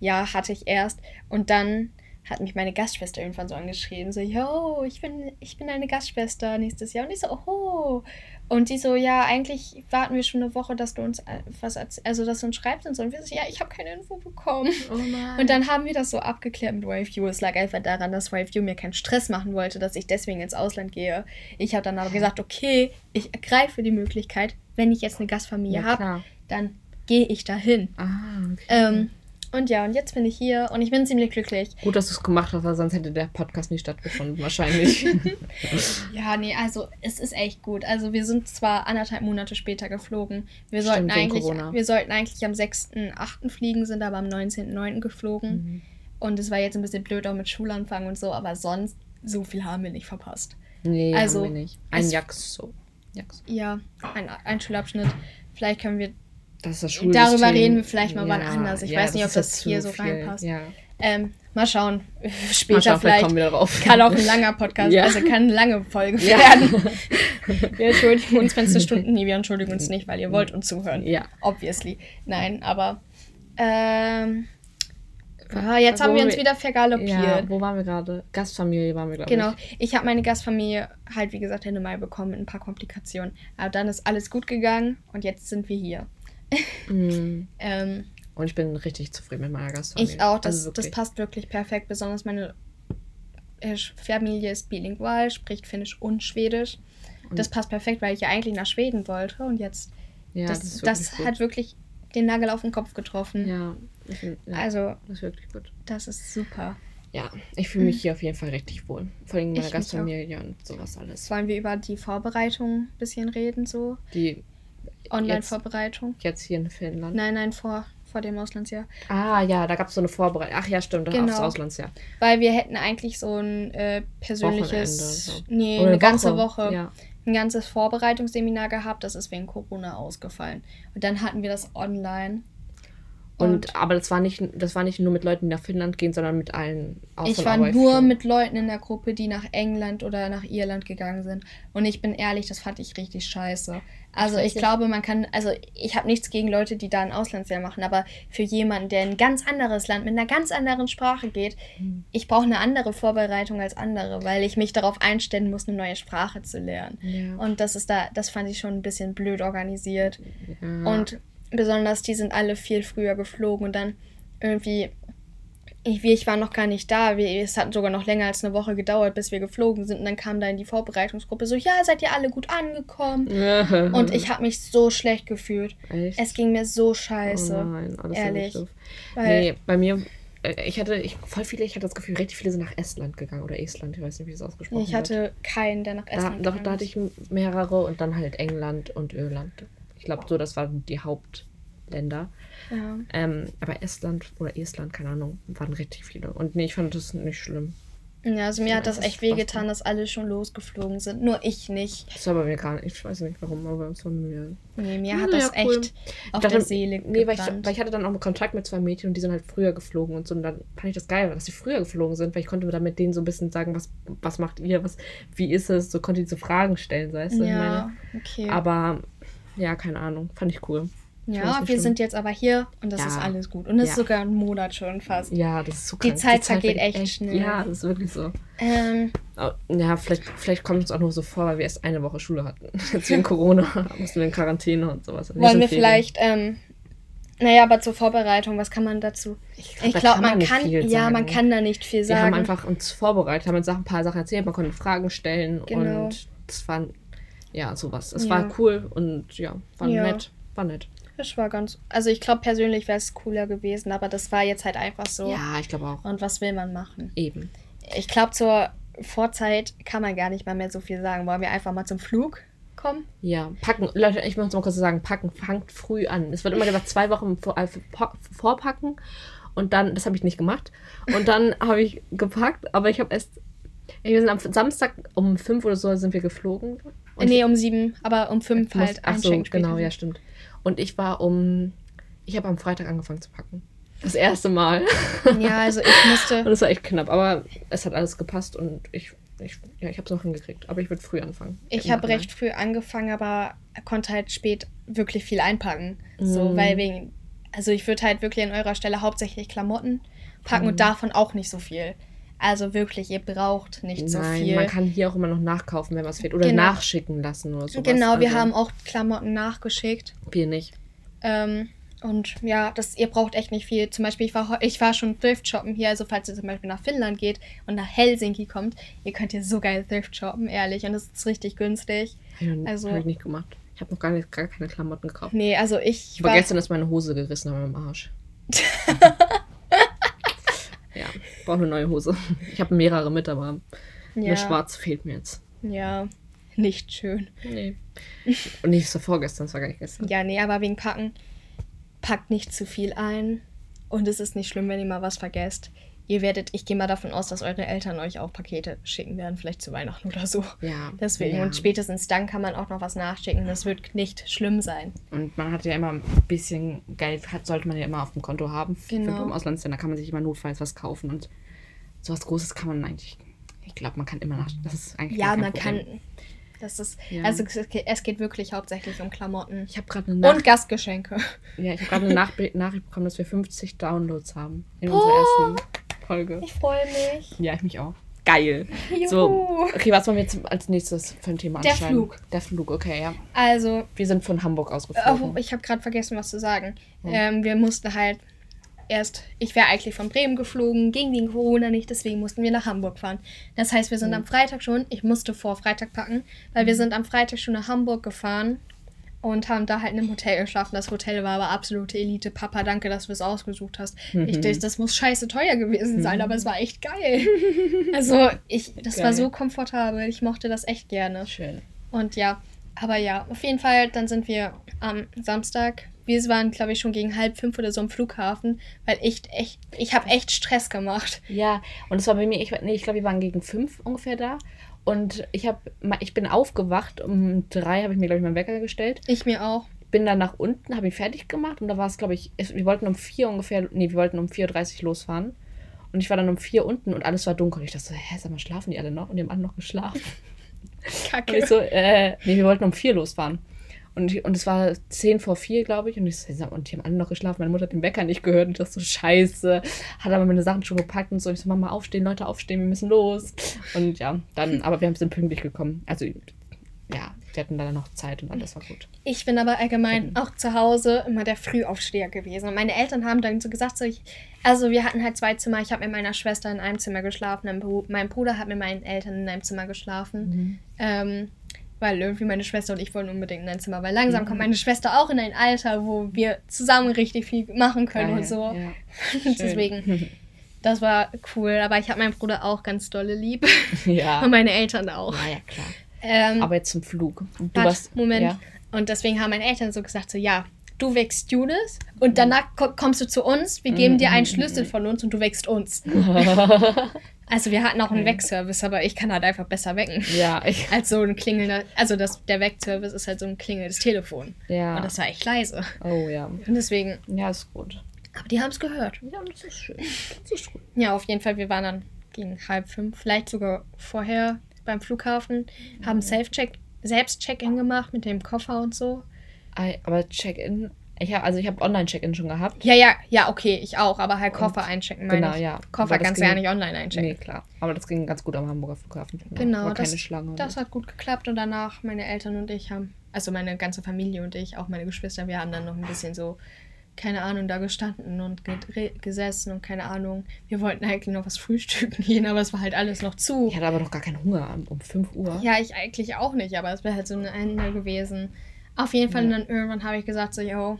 Ja, hatte ich erst. Und dann hat mich meine Gastschwester irgendwann so angeschrieben, so, yo, ich bin, ich bin deine Gastschwester nächstes Jahr. Und ich so, oh. Und die so, ja, eigentlich warten wir schon eine Woche, dass du uns äh, was, also dass du uns schreibst und so. Und wir so, ja, ich habe keine Info bekommen. Oh. Und dann haben wir das so abgeklärt mit YFU. Es lag einfach daran, dass YFU mir keinen Stress machen wollte, dass ich deswegen ins Ausland gehe. Ich habe dann aber gesagt, okay, ich ergreife die Möglichkeit, wenn ich jetzt eine Gastfamilie ja, habe, dann gehe ich dahin. Ah, okay. Ähm, und ja, und jetzt bin ich hier und ich bin ziemlich glücklich. Gut, dass du es gemacht hast, weil sonst hätte der Podcast nicht stattgefunden, wahrscheinlich. Ja, nee, also es ist echt gut. Also wir sind zwar anderthalb Monate später geflogen. Wir Stimmt, sollten eigentlich, Corona. wir sollten eigentlich am 6.8. fliegen, sind aber am 19.9. geflogen. Mhm. Und es war jetzt ein bisschen blöd auch mit Schulanfang und so, aber sonst so viel haben wir nicht verpasst. nee, Also, haben wir nicht. Ein Jax so. Ja, ein, ein Schulabschnitt. Vielleicht können wir. Das ist das Schulsystem. Darüber reden wir vielleicht mal wann anders. Ich weiß nicht, ob das jetzt hier so reinpasst. Ja. Ähm, mal schauen. Mal Später schauen, vielleicht vielleicht. kommen wir darauf. Kann auch ein langer Podcast, Ja. also kann eine lange Folge Ja. werden. Wir entschuldigen uns, wenn es eine Stunde. Nee, wir entschuldigen uns nicht, weil ihr wollt uns zuhören. Ja. Obviously. Nein, aber. Ähm, ah, jetzt haben wir uns wieder vergaloppiert. Ja, wo waren wir gerade? Gastfamilie waren wir, glaube Genau. ich. Ich habe meine Gastfamilie halt, wie gesagt, Ende Mai bekommen mit ein paar Komplikationen. Aber dann ist alles gut gegangen und jetzt sind wir hier. Mhm. Ähm, Und ich bin richtig zufrieden mit meiner Gastfamilie. ich auch. Das, Also das passt wirklich perfekt. Besonders meine äh, Familie ist bilingual, spricht Finnisch und Schwedisch. Und- das passt perfekt, weil ich ja eigentlich nach Schweden wollte. Und jetzt, Ja, das, das, das, hat wirklich den Nagel auf den Kopf getroffen. Ja, ich find, ja Also, das ist wirklich gut. das ist super. Ja, ich fühle mich hier auf jeden Fall richtig wohl. Vor allem in meiner Gastfamilie und sowas alles. Wollen wir über die Vorbereitung ein bisschen reden, so? Die Online-Vorbereitung? jetzt hier in Finnland. Nein, nein, vor, vor dem Auslandsjahr. Ah, ja, da gab es so eine Vorbereitung. Ach ja, stimmt, Genau. aufs Auslandsjahr. Weil wir hätten eigentlich so ein äh, persönliches, so. nee, Oder eine ganze Woche, Ja. ein ganzes Vorbereitungsseminar gehabt. Das ist wegen Corona ausgefallen. Und dann hatten wir das online. Und, aber das war nicht, das war nicht nur mit Leuten, die nach Finnland gehen, sondern mit allen ich und war nur mit Leuten in der Gruppe, die nach England oder nach Irland gegangen sind. Und ich bin ehrlich, das fand ich richtig scheiße. Also ich glaube, man kann, also ich habe nichts gegen Leute, die da ein Auslandsjahr machen, aber für jemanden, der in ein ganz anderes Land mit einer ganz anderen Sprache geht, Hm. ich brauche eine andere Vorbereitung als andere, weil ich mich darauf einstellen muss, eine neue Sprache zu lernen. Ja. Und das ist da, das fand ich schon ein bisschen blöd organisiert. Ja. Und besonders, die sind alle viel früher geflogen und dann irgendwie, ich, ich war noch gar nicht da. Wir, es hat sogar noch länger als eine Woche gedauert, bis wir geflogen sind. Und dann kam da in die Vorbereitungsgruppe so, ja, seid ihr alle gut angekommen? Und ich habe mich so schlecht gefühlt. Echt? Es ging mir so scheiße. Oh nein, ja ehrlich. Weil, Nee, bei mir, äh, ich hatte, ich, voll viele, ich hatte das Gefühl, richtig viele sind nach Estland gegangen oder Estland, ich weiß nicht, wie es ausgesprochen ich wird. hatte keinen, der nach Da, Estland doch, gegangen da hatte ich mehrere und dann halt England und Irland. Ich glaube, so, das waren die Hauptländer. Ja. Ähm, aber Estland oder Estland, keine Ahnung, waren richtig viele. Und nee, ich fand das nicht schlimm. ja, also mir Ja, hat das echt wehgetan, dass alle schon losgeflogen sind. Nur ich nicht. Das war bei mir gar nicht, ich weiß nicht warum, aber es war mir. Nee, mir hat das ja, cool. echt auf dachte, der Seele Nee, weil ich, weil ich hatte dann auch Kontakt mit zwei Mädchen und die sind halt früher geflogen und so. Und dann fand ich das geil, dass sie früher geflogen sind, weil ich konnte dann mit denen so ein bisschen sagen, was, was macht ihr, was, wie ist es, so konnte ich so Fragen stellen, weißt du? ja, okay. Aber ja, keine Ahnung, fand ich cool. Ja, wir schlimm. sind jetzt aber hier und das Ja. ist alles gut. Und es ist Ja. sogar ein Monat schon fast. Ja, das ist so Die krank. Zeit vergeht echt schnell. Ja, das ist wirklich so. Ähm, Oh, Ja, vielleicht, vielleicht kommt es auch nur so vor, weil wir erst eine Woche Schule hatten. Jetzt wegen Corona mussten wir in Quarantäne und sowas. Wollen wir Ferien. vielleicht, ähm, naja, aber zur Vorbereitung, was kann man dazu? Ich Ich da glaube, man nicht kann, ja, sagen. man kann da nicht viel Wir sagen. haben einfach uns vorbereitet, haben uns Sachen, ein paar Sachen erzählt, man konnte Fragen stellen Genau. und das war, ja, sowas. Es Ja. war cool und ja, war Ja. nett. War nett. Das war ganz, also ich glaube persönlich wäre es cooler gewesen, aber das war jetzt halt einfach so. Ja, ich glaube auch. Und was will man machen? Eben. Ich glaube, zur Vorzeit kann man gar nicht mal mehr so viel sagen. Wollen wir einfach mal zum Flug kommen? Ja, packen. Leute, ich muss mal kurz sagen, packen, fangt früh an. Es wird immer gesagt, zwei Wochen vor, äh, vor, vorpacken. Und dann, das habe ich nicht gemacht. Und dann habe ich gepackt, aber ich habe erst. Wir sind am Samstag um fünf oder so sind wir geflogen. Und nee, um sieben, aber um fünf ich muss, halt ach so, genau, ja, stimmt. Und ich war um. Ich habe am Freitag angefangen zu packen. Das erste Mal. Ja, also ich musste. Und es war echt knapp, aber es hat alles gepasst und ich, ich, ja, ich habe es noch hingekriegt. Aber ich würde früh anfangen. Ich habe recht früh angefangen, aber konnte halt spät wirklich viel einpacken. So, Mhm. weil wegen, also ich würde halt wirklich an eurer Stelle hauptsächlich Klamotten packen Mhm. und davon auch nicht so viel. Also wirklich, ihr braucht nicht so Nein, viel. man kann hier auch immer noch nachkaufen, wenn was fehlt. Oder Genau. nachschicken lassen oder so. genau, wir also, haben auch Klamotten nachgeschickt. Wir nicht. Ähm, und ja, das, ihr braucht echt nicht viel. Zum Beispiel, ich war, ich war schon Thrift shoppen hier. Also, falls ihr zum Beispiel nach Finnland geht und nach Helsinki kommt, ihr könnt hier so geil Thrift shoppen, ehrlich. Und das ist richtig günstig. Also- hab ich nicht gemacht. Ich habe noch gar, nicht, gar keine Klamotten gekauft. Nee, also ich Aber war. gestern ist meine Hose gerissen an meinem Arsch. ja, brauche eine neue Hose. Ich habe mehrere mit, aber ja, eine schwarze fehlt mir jetzt. ja, nicht schön. Nee. Und nicht so vorgestern, das war gar nicht gestern. Ja, nee, aber wegen Packen, packt nicht zu viel ein. Und es ist nicht schlimm, wenn ihr mal was vergesst. Ihr werdet, ich gehe mal davon aus, dass eure Eltern euch auch Pakete schicken werden, vielleicht zu Weihnachten oder so. Ja. Deswegen, ja. und spätestens dann kann man auch noch was nachschicken. Das wird nicht schlimm sein. Und man hat ja immer ein bisschen Geld, hat, sollte man ja immer auf dem Konto haben. Genau. Für im Auslandsländer kann man sich immer notfalls was kaufen. Und sowas Großes kann man eigentlich. Ich glaube, man kann immer nach. Das ist eigentlich. Ja, man Problem. kann. Das ist. Ja. Also es geht, wirklich hauptsächlich um Klamotten. Ich habe gerade eine, Nach Und Gastgeschenke. ja, ich hab grad eine Nach Nachricht bekommen, dass wir 50 Downloads haben in Oh. unserer ersten Folge. Ich freue mich. Ja, ich mich auch. Geil. Juhu. So, okay, was wollen wir jetzt als nächstes für ein Thema Der? Flug. Der Flug, okay, ja. Also, Wir sind von Hamburg ausgeflogen. oh, ich habe gerade vergessen, was zu sagen. Hm. Ähm, wir mussten halt erst, ich wäre eigentlich von Bremen geflogen, ging wegen Corona nicht, deswegen mussten wir nach Hamburg fahren. Das heißt, wir sind Hm. am Freitag schon, ich musste vor Freitag packen, weil wir sind am Freitag schon nach Hamburg gefahren und haben da halt in einem Hotel geschlafen. Das Hotel war aber absolute Elite. Papa, danke, dass du es ausgesucht hast. Ich Mhm. dachte, das muss scheiße teuer gewesen sein, aber es war echt geil. Also, ich, das war Geil. so komfortabel. Ich mochte das echt gerne. Schön. Und ja, Aber ja, auf jeden Fall, dann sind wir am Samstag. Wir waren, glaube ich, schon gegen halb fünf oder so am Flughafen, weil ich echt, ich habe echt Stress gemacht. Ja, und es war bei mir, ich, nee, ich glaube, wir waren gegen fünf ungefähr da. Und ich, hab, ich bin aufgewacht, um drei habe ich mir, glaube ich, meinen Wecker gestellt. Ich mir auch. Bin dann nach unten, habe ihn fertig gemacht und da war es, glaube ich, wir wollten um vier ungefähr, nee, wir wollten um 4.30 Uhr losfahren. Und ich war dann um vier unten und alles war dunkel. Und ich dachte so, hä, sag mal, schlafen die alle noch? Und die haben alle noch geschlafen. Kacke. Und ich so, äh, nee, wir wollten um vier losfahren. Und, ich, und es war zehn vor vier, glaube ich. Und, ich und die haben alle noch geschlafen. Meine Mutter hat den Wecker nicht gehört. Und ich dachte so, scheiße. Hat aber meine Sachen schon gepackt und so. Ich so, Mama, aufstehen, Leute, aufstehen, wir müssen los. Und ja, dann, aber wir sind pünktlich gekommen. Also, ja, wir hatten dann noch Zeit und alles war gut. Ich bin aber allgemein auch zu Hause immer der Frühaufsteher gewesen. Und meine Eltern haben dann so gesagt, so ich, also wir hatten halt zwei Zimmer. Ich habe mit meiner Schwester in einem Zimmer geschlafen. Mein Bruder hat mit meinen Eltern in einem Zimmer geschlafen. Mhm. Ähm, weil irgendwie meine Schwester und ich wollen unbedingt in ein Zimmer, weil langsam mhm. kommt meine Schwester auch in ein Alter, wo wir zusammen richtig viel machen können Geil, und so. Ja. Deswegen, das war cool. Aber ich habe meinen Bruder auch ganz dolle lieb. Ja. und meine Eltern auch. Ja, ja, klar. Ähm, Aber jetzt zum Flug. Du wart, warst, Moment. Ja. Und deswegen haben meine Eltern so gesagt: so, ja, du wächst Judas und mhm. danach kommst du zu uns, wir geben dir einen mhm. Schlüssel von uns und du wächst uns. Also wir hatten auch einen Weckservice, aber ich kann halt einfach besser wecken. Ja. Ich als so ein klingelnder, also das, der Weckservice ist halt so ein klingelndes Telefon. Ja. Und das war echt leise. Oh ja. Und deswegen. Ja, ist gut. Aber die haben es gehört. Ja, das ist schön. Das ist gut. Ja, auf jeden Fall, wir waren dann gegen halb fünf, vielleicht sogar vorher beim Flughafen, haben Self-Check, selbst Check-in gemacht mit dem Koffer und so. Aber Check-in, ich hab, also ich habe Online-Check-in schon gehabt. Ja, ja, ja, okay, ich auch, aber halt Koffer und, einchecken meine Genau, ich. ja. Koffer kannst du ja nicht online einchecken. Nee, klar. Aber das ging ganz gut am Hamburger Flughafen. Genau, War das, keine Schlange. Das hat gut geklappt und danach meine Eltern und ich haben, also meine ganze Familie und ich, auch meine Geschwister, wir haben dann noch ein bisschen so keine Ahnung, da gestanden und gesessen und keine Ahnung. Wir wollten eigentlich noch was frühstücken gehen, aber es war halt alles noch zu. Ich hatte aber noch gar keinen Hunger um 5 Uhr. Ja, ich eigentlich auch nicht, aber es wäre halt so ein Ende gewesen. Auf jeden Fall, ja. dann irgendwann habe ich gesagt, so, yo,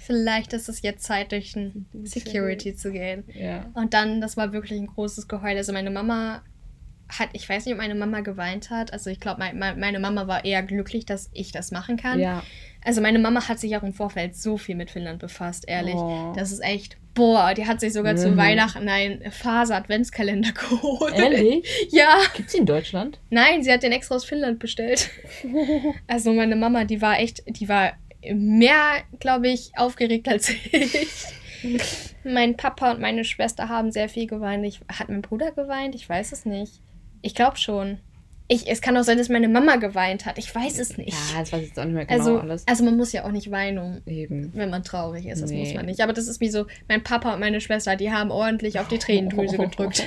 vielleicht ist es jetzt Zeit, durch ein Security zu gehen. Ja. Und dann, das war wirklich ein großes Geheul. Also meine Mama hat, ich weiß nicht, ob meine Mama geweint hat. Also ich glaube, mein, meine Mama war eher glücklich, dass ich das machen kann. Ja. Also meine Mama hat sich auch im Vorfeld so viel mit Finnland befasst, ehrlich. Oh. Das ist echt, boah, die hat sich sogar mhm. zu Weihnachten einen Faser-Adventskalender geholt. Ehrlich? Ja. Gibt's in Deutschland? Nein, sie hat den extra aus Finnland bestellt. also meine Mama, die war echt, die war mehr, glaube ich, aufgeregt als ich. mein Papa und meine Schwester haben sehr viel geweint. Ich, hat mein Bruder geweint? Ich weiß es nicht. Ich glaube schon. Ich, es kann auch sein, dass meine Mama geweint hat. Ich weiß es nicht. Ja, das weiß ich jetzt auch nicht mehr genau also, alles. Also man muss ja auch nicht weinen, Eben. wenn man traurig ist. Das nee. muss man nicht. Aber das ist wie so, mein Papa und meine Schwester, die haben ordentlich auf die Tränendrüse gedrückt.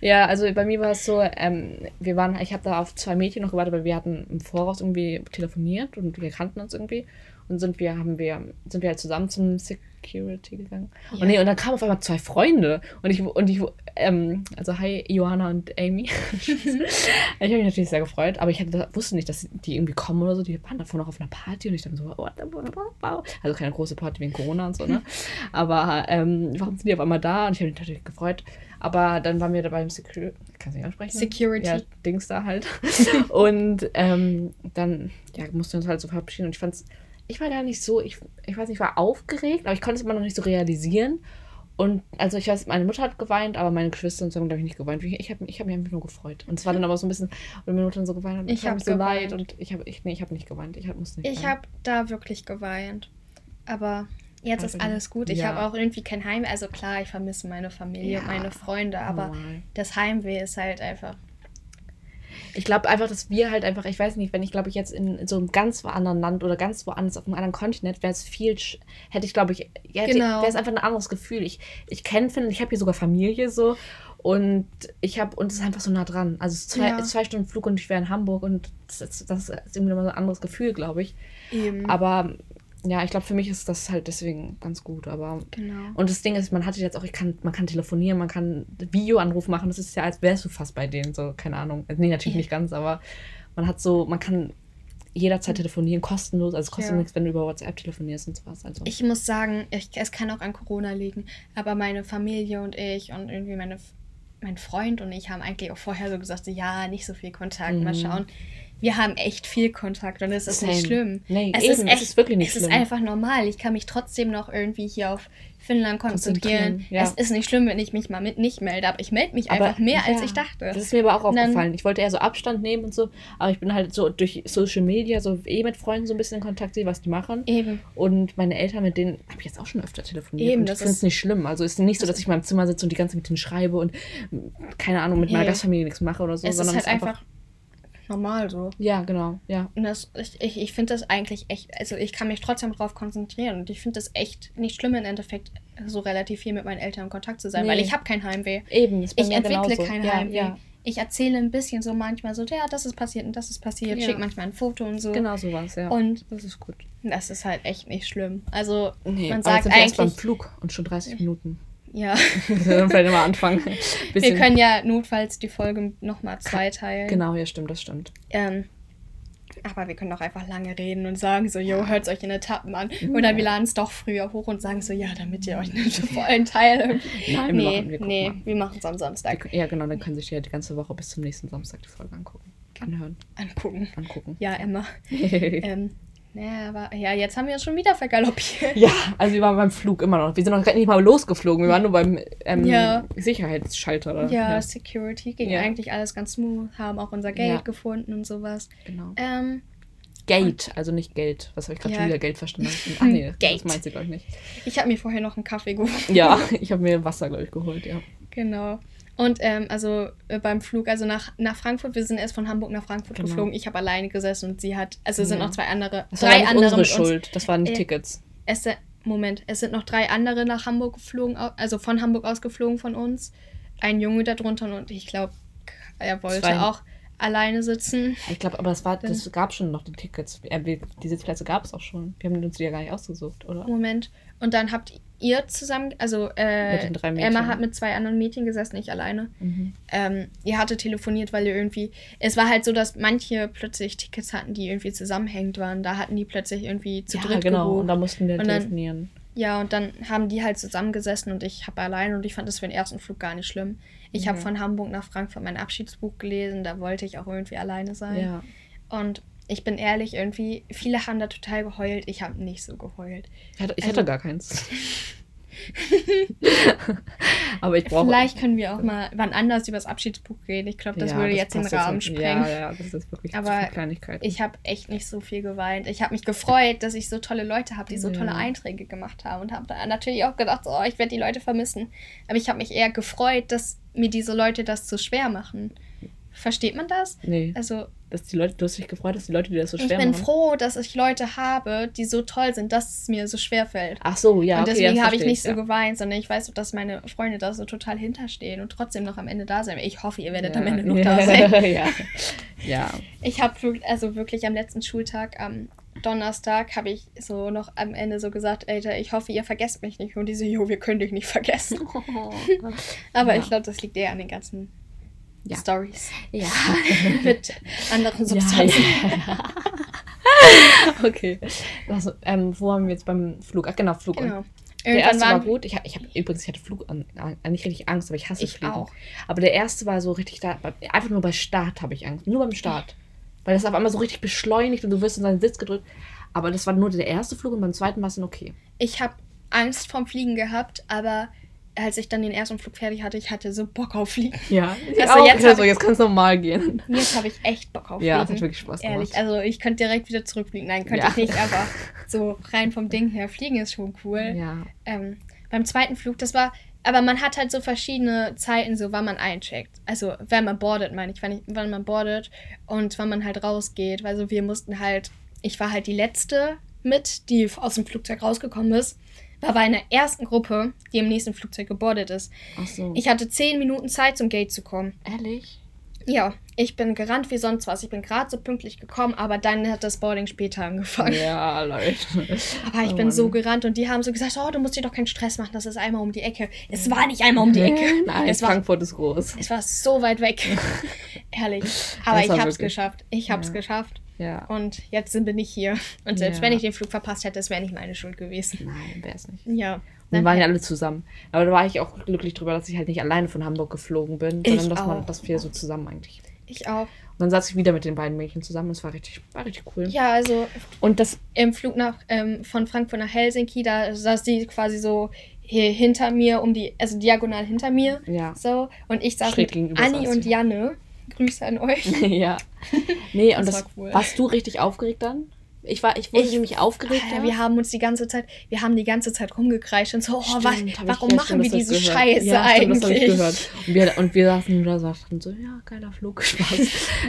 ja, also bei mir war es so, ähm, wir waren, ich habe da auf zwei Mädchen noch gewartet, weil wir hatten im Voraus irgendwie telefoniert und wir kannten uns irgendwie. Und sind wir, haben wir, sind wir halt zusammen zum Security gegangen. Ja. Und, nee, und dann kamen auf einmal zwei Freunde. Und ich, und ich, ähm, also hi, Johanna und Amy. ich habe mich natürlich sehr gefreut, aber ich hatte, wusste nicht, dass die irgendwie kommen oder so. Die waren davor noch auf einer Party und ich dachte so, wow. Also keine große Party wegen Corona und so, ne? Aber ähm, warum sind die auf einmal da? Und ich habe mich natürlich gefreut. Aber dann waren wir dabei im Security. Kannst du nicht aussprechen? Security. Ja, Dings da halt. und ähm, dann ja, mussten wir uns halt so verabschieden. Und ich fand es ich war gar nicht so, ich, ich weiß nicht, ich war aufgeregt, aber ich konnte es immer noch nicht so realisieren. Und also ich weiß, meine Mutter hat geweint, aber meine Geschwister haben, glaube ich, nicht geweint. Ich habe ich hab mich einfach nur gefreut. Und es war dann aber so ein bisschen, wenn meine Mutter dann so geweint hat, ich habe so leid und ich habe ich, nee, ich hab nicht geweint. Ich hab, musste nicht Ich habe da wirklich geweint. Aber jetzt also, ist alles gut. Ich ja. habe auch irgendwie kein Heimweh. Also klar, ich vermisse meine Familie ja. und meine Freunde, aber oh das Heimweh ist halt einfach ich glaube einfach, dass wir halt einfach, ich weiß nicht, wenn ich glaube ich jetzt in, so einem ganz anderen Land oder ganz woanders auf einem anderen Kontinent wäre es viel, hätte ich glaube ich, genau. wäre es einfach ein anderes Gefühl. Ich, ich kenne Finn, ich habe hier sogar Familie so und ich habe, und es ist einfach so nah dran. Also zwei, ja. zwei Stunden Flug und ich wäre in Hamburg und das, ist, das ist irgendwie immer so ein anderes Gefühl, glaube ich. Eben. Aber ja, ich glaube, für mich ist das halt deswegen ganz gut. Aber genau. Und das Ding ist, man hatte jetzt auch, ich kann, man kann telefonieren, man kann Videoanruf machen. Das ist ja, als wärst du fast bei denen, so, keine Ahnung. Also, nee, natürlich nicht ganz, aber man hat so, man kann jederzeit telefonieren, kostenlos. Also es kostet ja. nichts, wenn du über WhatsApp telefonierst und sowas. Also. Ich muss sagen, ich, es kann auch an Corona liegen, aber meine Familie und ich und irgendwie meine, mein Freund und ich haben eigentlich auch vorher so gesagt, so, ja, nicht so viel Kontakt, mhm. mal schauen wir haben echt viel Kontakt und es ist Same. nicht schlimm. Nee, es eben, ist es echt, ist wirklich nicht es schlimm. ist einfach normal. Ich kann mich trotzdem noch irgendwie hier auf Finnland konzentrieren. Konzentrieren, ja. Es ist nicht schlimm, wenn ich mich mal mit nicht melde, aber ich melde mich einfach mehr, als ja, ich dachte. Das ist mir aber auch dann- aufgefallen. Ich wollte eher so Abstand nehmen und so, aber ich bin halt so durch Social Media so eh mit Freunden so ein bisschen in Kontakt, sehe, was die machen. Eben. Und meine Eltern, mit denen habe ich jetzt auch schon öfter telefoniert. Eben, und ich das finde es ist- nicht schlimm. Also es ist nicht so, dass ich mal im Zimmer sitze und die ganze Zeit mit denen schreibe und mm, keine Ahnung, mit meiner. Gastfamilie nichts mache oder so, es ist sondern halt es ist einfach normal so. Ja, genau, ja. Und das, ich ich, ich finde das eigentlich echt, also ich kann mich trotzdem darauf konzentrieren und ich finde das echt nicht schlimm im Endeffekt, so relativ viel mit meinen Eltern in Kontakt zu sein, Nee. weil ich habe kein Heimweh. Eben, Ich entwickle genauso. kein ja, Heimweh. Ja, Ich erzähle ein bisschen so manchmal so, ja, das ist passiert und das ist passiert, Ja. schicke manchmal ein Foto und so. genau sowas, ja. Und das ist gut. das ist halt echt nicht schlimm. Also Nee, man sagt erst beim eigentlich, Flug und schon 30 Minuten. Ja, dann vielleicht mal anfangen. wir können ja notfalls die Folge nochmal zweiteilen. Genau, ja, stimmt, das stimmt. Ähm, aber wir können auch einfach lange reden und sagen so, jo, hört euch in Etappen an. Oder wir laden es doch früher hoch und sagen so, ja, damit ihr euch einen vollen Teil. Nein, wir nee, wir gucken nee, wir machen es am Samstag Ja, genau, dann können sich ja die ganze Woche bis zum nächsten Samstag die Folge angucken. Anhören, angucken. angucken. Ja, Emma. ähm, naja, aber ja, jetzt haben wir uns schon wieder vergaloppiert. Ja, also wir waren beim Flug immer noch. Wir sind noch gar nicht mal losgeflogen. Wir waren nur beim ähm, Ja. Sicherheitsschalter. Oder? Ja, Security ging Ja. eigentlich alles ganz smooth, haben auch unser Geld Ja. gefunden und sowas. genau. Ähm, Gate, also nicht Geld. Was habe ich gerade Ja. schon wieder Geld verstanden? Ach nee, Gate. das meint sie, glaube ich, nicht. ich habe mir vorher noch einen Kaffee geholt. Ja, ich habe mir Wasser, glaube ich, geholt, ja. Genau. Und ähm, also äh, beim Flug, also nach, nach Frankfurt, wir sind erst von Hamburg nach Frankfurt Genau. geflogen. Ich habe alleine gesessen und sie hat, also es sind Ja. noch zwei andere, Das war drei nicht andere unsere mit uns. Schuld. Das waren die Äh, Tickets. Es, Moment, es sind noch drei andere nach Hamburg geflogen, also von Hamburg aus geflogen von uns. Ein Junge darunter und ich glaube, er wollte Zwei. auch alleine sitzen. Ich glaube, aber das war, das gab schon noch die Tickets. Äh, Die Sitzplätze gab es auch schon. Wir haben uns die ja gar nicht ausgesucht, oder? Moment. Und dann habt ihr zusammen, also äh. Emma hat mit zwei anderen Mädchen gesessen, ich alleine. Mhm. Ähm, ihr hatte telefoniert, weil ihr irgendwie. Es war halt so, dass manche plötzlich Tickets hatten, die irgendwie zusammenhängend waren. Da hatten die plötzlich irgendwie zu Ja, dritt genau. gebucht. Und da mussten wir Und dann- telefonieren. Ja, und dann haben die halt zusammengesessen und ich habe alleine und ich fand das für den ersten Flug gar nicht schlimm. Ich habe Ja. von Hamburg nach Frankfurt mein Abschiedsbuch gelesen, da wollte ich auch irgendwie alleine sein. Ja. Und ich bin ehrlich, irgendwie, viele haben da total geheult, ich habe nicht so geheult. Ich hatte, ich Also- hatte gar keins. aber ich brauche. Vielleicht können wir auch mal wann anders über das Abschiedsbuch reden. Ich glaube, das Ja, würde jetzt den Rahmen jetzt- sprengen. Ja, ja, das ist wirklich Aber viel Kleinigkeit. Ich habe echt nicht so viel geweint. Ich habe mich gefreut, dass ich so tolle Leute habe, die so tolle. Einträge gemacht haben und habe da natürlich auch gedacht, oh, ich werde die Leute vermissen. Aber ich habe mich eher gefreut, dass mir diese Leute das zu schwer machen. Versteht man das? nee, Also, dass die Leute, du hast dich gefreut, dass die Leute dir das so ich schwer bin machen. froh, dass ich Leute habe, die so toll sind, dass es mir so schwer fällt. Ach so, ja. und deswegen habe ich nicht so ja. geweint, sondern ich weiß, dass meine Freunde da so total hinterstehen und trotzdem noch am Ende da sein. Ich hoffe, ihr werdet ja. am Ende noch da sein. ja. ja. Ich habe also wirklich am letzten Schultag, am Donnerstag, habe ich so noch am Ende so gesagt, Alter, ich hoffe, ihr vergesst mich nicht. Und die so, jo, wir können dich nicht vergessen. Aber Ja. ich glaube, das liegt eher an den ganzen Ja. Stories Ja. mit anderen Substanzen. Ja, ja. okay. Also, ähm, wo haben wir jetzt beim Flug? Ach genau, Flug. Genau. Der erste war gut. Ich, hab- ich habe übrigens, ich hatte Flug an, an, nicht richtig Angst, aber ich hasse Ich Fliegen. auch. Aber der erste war so richtig da, einfach nur bei Start habe ich Angst. Nur beim Start. Weil das auf einmal so richtig beschleunigt und du wirst in deinen Sitz gedrückt. Aber das war nur der erste Flug und beim zweiten war es dann okay. ich habe Angst vorm Fliegen gehabt, aber als ich dann den ersten Flug fertig hatte, ich hatte so Bock auf Fliegen. Ja. Also Also jetzt jetzt, hab so, ich- jetzt kann es normal gehen. Jetzt habe ich echt Bock auf Ja, es Fliegen. hat wirklich Spaß gemacht. Ehrlich, also ich könnte direkt wieder zurückfliegen. Nein, könnte Ja. ich nicht, aber so rein vom Ding her, Fliegen ist schon cool. Ja. ähm, beim zweiten Flug, das war, aber man hat halt so verschiedene Zeiten, so wann man eincheckt. Also, wenn man boardet, meine ich, wann, ich, wann man boardet und wann man halt rausgeht. Weil so wir mussten halt, ich war halt die letzte mit, die aus dem Flugzeug rausgekommen ist, war bei einer ersten Gruppe, die im nächsten Flugzeug gebordet ist. Ach so. Ich hatte zehn Minuten Zeit, zum Gate zu kommen. Ehrlich? Ja, ich bin gerannt wie sonst was. Ich bin gerade so pünktlich gekommen, aber dann hat das Boarding später angefangen. Ja, Leute. Aber ich Oh bin Mann. so gerannt und die haben so gesagt, oh, du musst dir doch keinen Stress machen, das ist einmal um die Ecke. Es war nicht einmal um die Ecke. Nein, es war, Frankfurt ist groß. es war so weit weg. Ehrlich. Aber ich war hab's wirklich- geschafft. Ich hab's Ja. geschafft. Ja. Und jetzt sind wir nicht hier. Und selbst Ja. wenn ich den Flug verpasst hätte, es wäre nicht meine Schuld gewesen. Nein, wäre es nicht. Ja. Wir waren ja alle zusammen. Aber da war ich auch glücklich drüber, dass ich halt nicht alleine von Hamburg geflogen bin, sondern dass, man, auch. dass wir so zusammen eigentlich. Ich auch. Und dann saß ich wieder mit den beiden Mädchen zusammen. Das war richtig, war richtig cool. Ja, also Und das, im Flug nach, ähm, von Frankfurt nach Helsinki, da saß die quasi so hier hinter mir, um die, also diagonal hinter mir. ja. So. Und ich saß Schräg mit Anni und. Janne. Grüße an euch. ja. Nee, und Das das, cool. warst du richtig aufgeregt dann? Ich war, ich wurde Ich- nämlich aufgeregt. Alter, wir haben uns die ganze Zeit, wir haben die ganze Zeit rumgekreischt und so, oh, Stimmt, was, ich- warum ja, machen stimmt, wir das ich diese gehört. Scheiße ja, stimmt, eigentlich? Das hab ich gehört. Und wir, und wir saßen da sagten so, ja, geiler Flug, Spaß.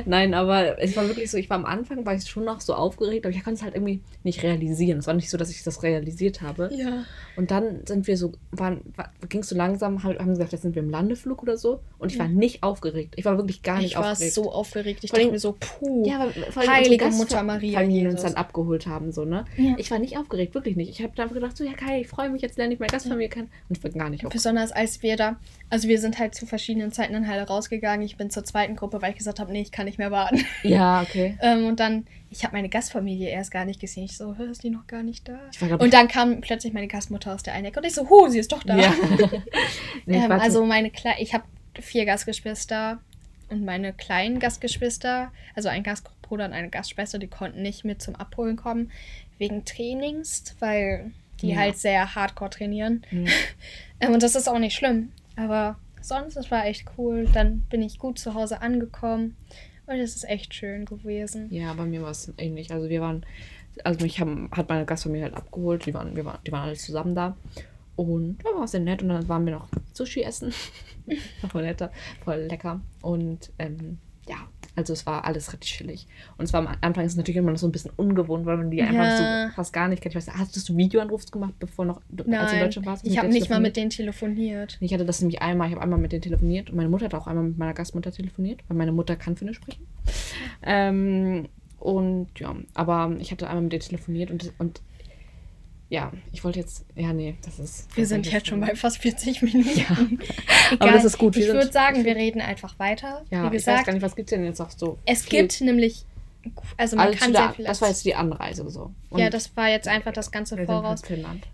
Nein, aber es war wirklich so, ich war am Anfang, war ich schon noch so aufgeregt, aber ich konnte es halt irgendwie nicht realisieren. Es war nicht so, dass ich das realisiert habe. Ja. Und dann sind wir so, waren, war, ging es so langsam, haben, gesagt, jetzt sind wir im Landeflug oder so. Und ich war nicht aufgeregt. Ich war wirklich gar nicht Ich war aufgeregt. so aufgeregt. Ich dachte mir so, puh. Ja, aber allem Heilige Mutter Maria, Familien uns dann abgeholt haben, so, ne? Ja. Ich war nicht aufgeregt, wirklich nicht. Ich habe einfach gedacht, so, ja geil, ich freue mich, jetzt lerne ich meine Gastfamilie kennen. Und ich war gar nicht aufgeregt. Besonders als wir da, also wir sind halt zu verschiedenen Zeiten dann halt rausgegangen. Ich bin zur zweiten Gruppe, weil ich gesagt habe, nee, ich kann nicht mehr warten. Ja, okay. Ähm, und dann, ich habe meine Gastfamilie erst gar nicht gesehen. Ich so, hör, ist die noch gar nicht da? Glaub Und dann kam plötzlich meine Gastmutter aus der einen Ecke und ich so, hu, sie ist doch da. Ja. Nee, ähm, also meine Kle ich habe vier Gastgeschwister und meine kleinen Gastgeschwister, also ein Gastbruder und eine Gastschwester, die konnten nicht mit zum Abholen kommen wegen Trainings, weil die Ja. halt sehr hardcore trainieren. Ähm, und das ist auch nicht schlimm, aber sonst es war echt cool. Dann bin ich gut zu Hause angekommen und es ist echt schön gewesen. Ja, bei mir war es ähnlich. Also wir waren, also mich haben, hat meine Gastfamilie halt abgeholt. Die waren, wir waren, die waren alle zusammen da. Und ja, war sehr nett. Und dann waren wir noch Sushi essen. War voll netter, voll lecker. Und ähm, ja, also es war alles richtig chillig. Und es war am Anfang ist es natürlich immer noch so ein bisschen ungewohnt, weil man die einfach Ja. so fast gar nicht kennt. Ich weiß, hast du Videoanrufs gemacht, bevor noch, als du in Nein, Deutschland warst? ich habe nicht mal mit denen telefoniert. Ich hatte das nämlich einmal, ich habe einmal mit denen telefoniert und meine Mutter hat auch einmal mit meiner Gastmutter telefoniert, weil meine Mutter kann Finnisch sprechen. Ähm, und ja, aber ich hatte einmal mit denen telefoniert und, und ja, ich wollte jetzt, ja, nee, das ist. Wir das sind jetzt schon bei fast 40 Minuten. Ja. Egal. Aber das ist gut, wir Ich würde sagen, wir reden einfach weiter. Ja, Wie ich weiß gesagt, gar nicht, was gibt es denn jetzt auch so? es viel- gibt nämlich, also man also kann sehr viel. Das war jetzt die Anreise so. Und ja, das war jetzt einfach das ganze wir Voraus.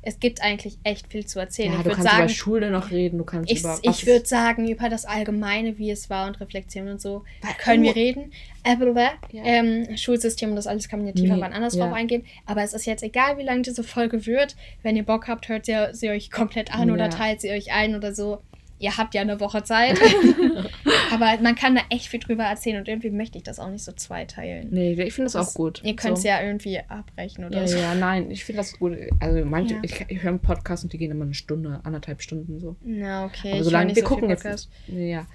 Es gibt eigentlich echt viel zu erzählen. Ja, ich du würde kannst sagen, über Schule noch reden, du kannst ich, über. was ich würde sagen, über das Allgemeine, wie es war und Reflexion und so, Weil- können wir oh. reden. Aber Ja. ähm, Schulsystem und das alles kann man ja tiefer Nee, wann anders ja. drauf eingehen. Aber es ist jetzt egal, wie lang diese Folge wird. Wenn ihr Bock habt, hört ihr sie euch komplett an oder Ja. teilt sie euch ein oder so. Ihr habt ja eine Woche Zeit. Aber man kann da echt viel drüber erzählen und irgendwie möchte ich das auch nicht so zweiteilen. Nee, ich finde das, Das- auch gut. Ihr könnt es so. ja irgendwie abbrechen oder Ja, so. ja, nein, ich finde das gut. Also manche, Ja. ich, ich höre einen Podcast und die gehen immer eine Stunde, anderthalb Stunden so. Na, okay. Aber ich solange nicht wir so gucken jetzt. Ja.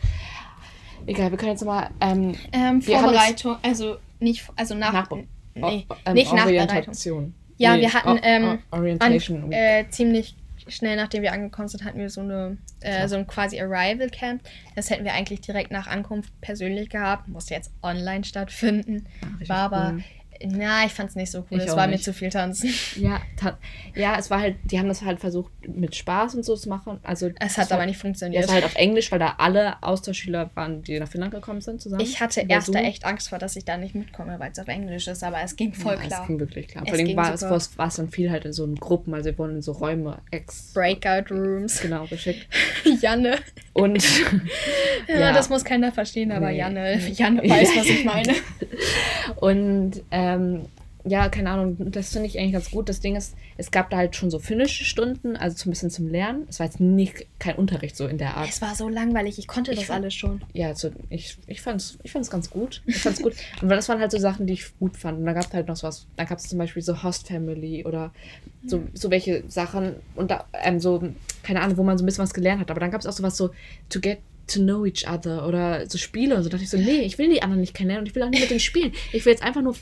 Egal, wir können jetzt mal ähm, Ähm, Vorbereitung, also nicht, also nach, nach, nee, o- ähm, nicht Nachbereitung. Ja, Nee, wir hatten O- ähm, O- Orientation. an, äh, ziemlich schnell, nachdem wir angekommen sind, hatten wir so eine äh, so ein quasi Arrival Camp. Das hätten wir eigentlich direkt nach Ankunft persönlich gehabt. Musste jetzt online stattfinden. Ah, richtig War aber, cool. Na, ich fand es nicht so cool. Ich Es war mir nicht. zu viel tanzen. ja, ta- ja, es war halt, die haben das halt versucht mit Spaß und so zu machen. Also Es hat war, aber nicht Ja, funktioniert. es war halt auf Englisch, weil da alle Austauschschüler waren, die nach Finnland gekommen sind zusammen. ich hatte erst da echt Angst vor, dass ich da nicht mitkomme, weil es auf Englisch ist, aber es ging voll ja, klar. Es ging wirklich klar. Es Vor allem war es, super. war es dann viel halt in so Gruppen, also wir wurden in so Räume ex Breakout Rooms. genau geschickt. Janne. Und Ja, Ja. das muss keiner verstehen, aber Nee. Janne, Janne weiß, was ich meine. Und ähm, ja, keine Ahnung, das finde ich eigentlich ganz gut. Das Ding ist, es gab da halt schon so finnische Stunden, also so ein bisschen zum Lernen. Es war jetzt nicht kein Unterricht so in der Art. Es war so langweilig, ich konnte Ich das fand- alles schon. Ja, also ich, ich fand es ich fand's ganz gut. Ich fand's gut. Und das waren halt so Sachen, die ich gut fand. Und da gab es halt noch so was. Da gab es zum Beispiel so Host Family oder so, so welche Sachen. Und da, ähm, so, keine Ahnung, wo man so ein bisschen was gelernt hat. Aber dann gab es auch sowas so, to get to know each other oder so Spiele und so. Da dachte ich so, nee, ich will die anderen nicht kennenlernen und ich will auch nicht mit denen spielen. Ich will jetzt einfach nur,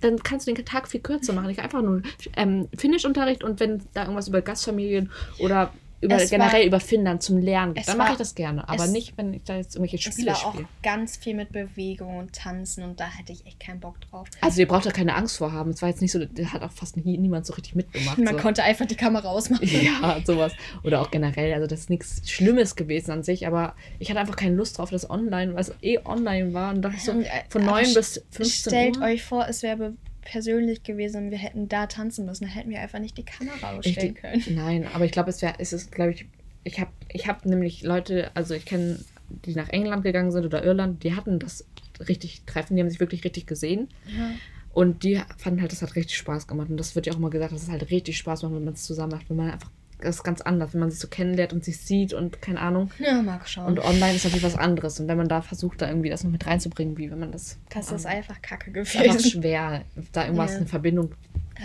dann kannst du den Tag viel kürzer machen. Ich will einfach nur ähm, Finnischunterricht und wenn da irgendwas über Gastfamilien oder über, Es war- generell über Finnland zum Lernen es dann mache ich das gerne. Aber es- nicht, wenn ich da jetzt irgendwelche Es Spiele war auch spiele. ganz viel mit Bewegung und Tanzen und da hätte ich echt keinen Bock drauf. Also ihr braucht da keine Angst vor haben. Es war jetzt nicht so, da hat auch fast nie, niemand so richtig mitgemacht. Man so. konnte einfach die Kamera ausmachen. Ja, sowas. Oder auch generell. Also das ist nichts Schlimmes gewesen an sich, aber ich hatte einfach keine Lust drauf, das online, weil es eh online war. Und dachte so, von aber 9 st- bis 15 Stellt Uhr. euch vor, es wäre persönlich gewesen wir hätten da tanzen müssen. Da hätten wir einfach nicht die Kamera ausstellen können. Nein, aber ich glaube, es wäre, es ist, glaube ich, ich habe ich hab nämlich Leute, also ich kenne, die nach England gegangen sind oder Irland, die hatten das richtig treffen. Die haben sich wirklich richtig gesehen. Ja. Und die fanden halt, das hat richtig Spaß gemacht. Und das wird ja auch immer gesagt, dass es halt richtig Spaß macht, wenn man es zusammen macht. Wenn man einfach, ist ganz anders, wenn man sich so kennenlernt und sich sieht und keine Ahnung. Ja, mag schauen. Und online ist natürlich was anderes. Und wenn man da versucht, da irgendwie das noch mit reinzubringen, wie wenn man das. das ist einfach kacke ist einfach gewesen. schwer, da irgendwas Ja. in Verbindung.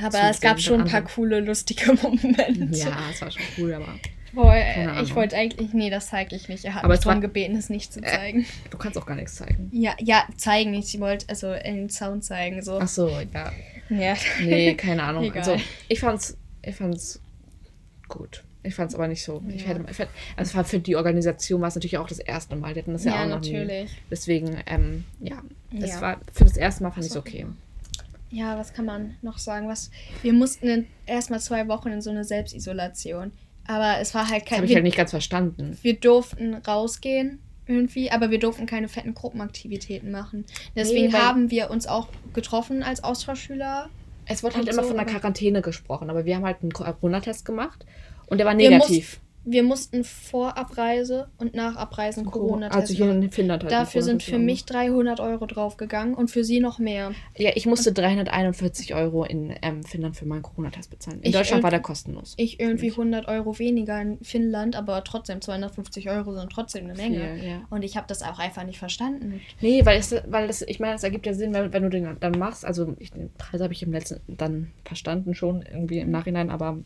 Aber es gab schon ein paar anderen. coole, lustige Momente. Ja, es war schon cool, aber Boah, ich wollte eigentlich, nee, das zeige ich nicht. Er hat Aber mich darum gebeten, es nicht zu zeigen. du kannst auch gar nichts zeigen. Ja, ja, zeigen nicht. Ich wollte also den Sound zeigen. So. Ach so, ja. Ja. Nee, keine Ahnung. Egal. Also, ich fand's, ich fand's gut. Ich fand's aber nicht so. Ich Ja. hätte, ich hätte, also es für die Organisation war es natürlich auch das erste Mal. Die hatten das ja, Ja, auch noch nie. natürlich. Deswegen, ähm, ja, es Ja. war für das erste Mal fand ich es okay. Ja, was kann man noch sagen? Was, wir mussten erstmal zwei Wochen in so eine Selbstisolation. Aber es war halt kein. habe ich wir, halt nicht ganz verstanden. wir durften rausgehen irgendwie, aber wir durften keine fetten Gruppenaktivitäten machen. Deswegen Nee, haben wir uns auch getroffen als Austauschschüler. Es wurde halt immer so, von der Quarantäne gesprochen, aber wir haben halt einen Corona-Test gemacht und der war negativ. Wir mussten vor Abreise und nach Abreisen Corona-Test Also hier in Finnland halt. Dafür sind für mich 300 Euro draufgegangen und für sie noch mehr. Ja, ich musste 341 Euro in ähm, Finnland für meinen Corona-Test bezahlen. In Deutschland war der kostenlos. Ich irgendwie Nicht. 100 Euro weniger in Finnland, aber trotzdem 250 Euro sind trotzdem eine Menge. Viel, ja. Und ich habe das auch einfach nicht verstanden. Nee, weil, es, weil das, ich meine, es ergibt ja Sinn, wenn, wenn du den dann machst. Also ich, den Preis habe ich im letzten dann verstanden schon irgendwie im Nachhinein, aber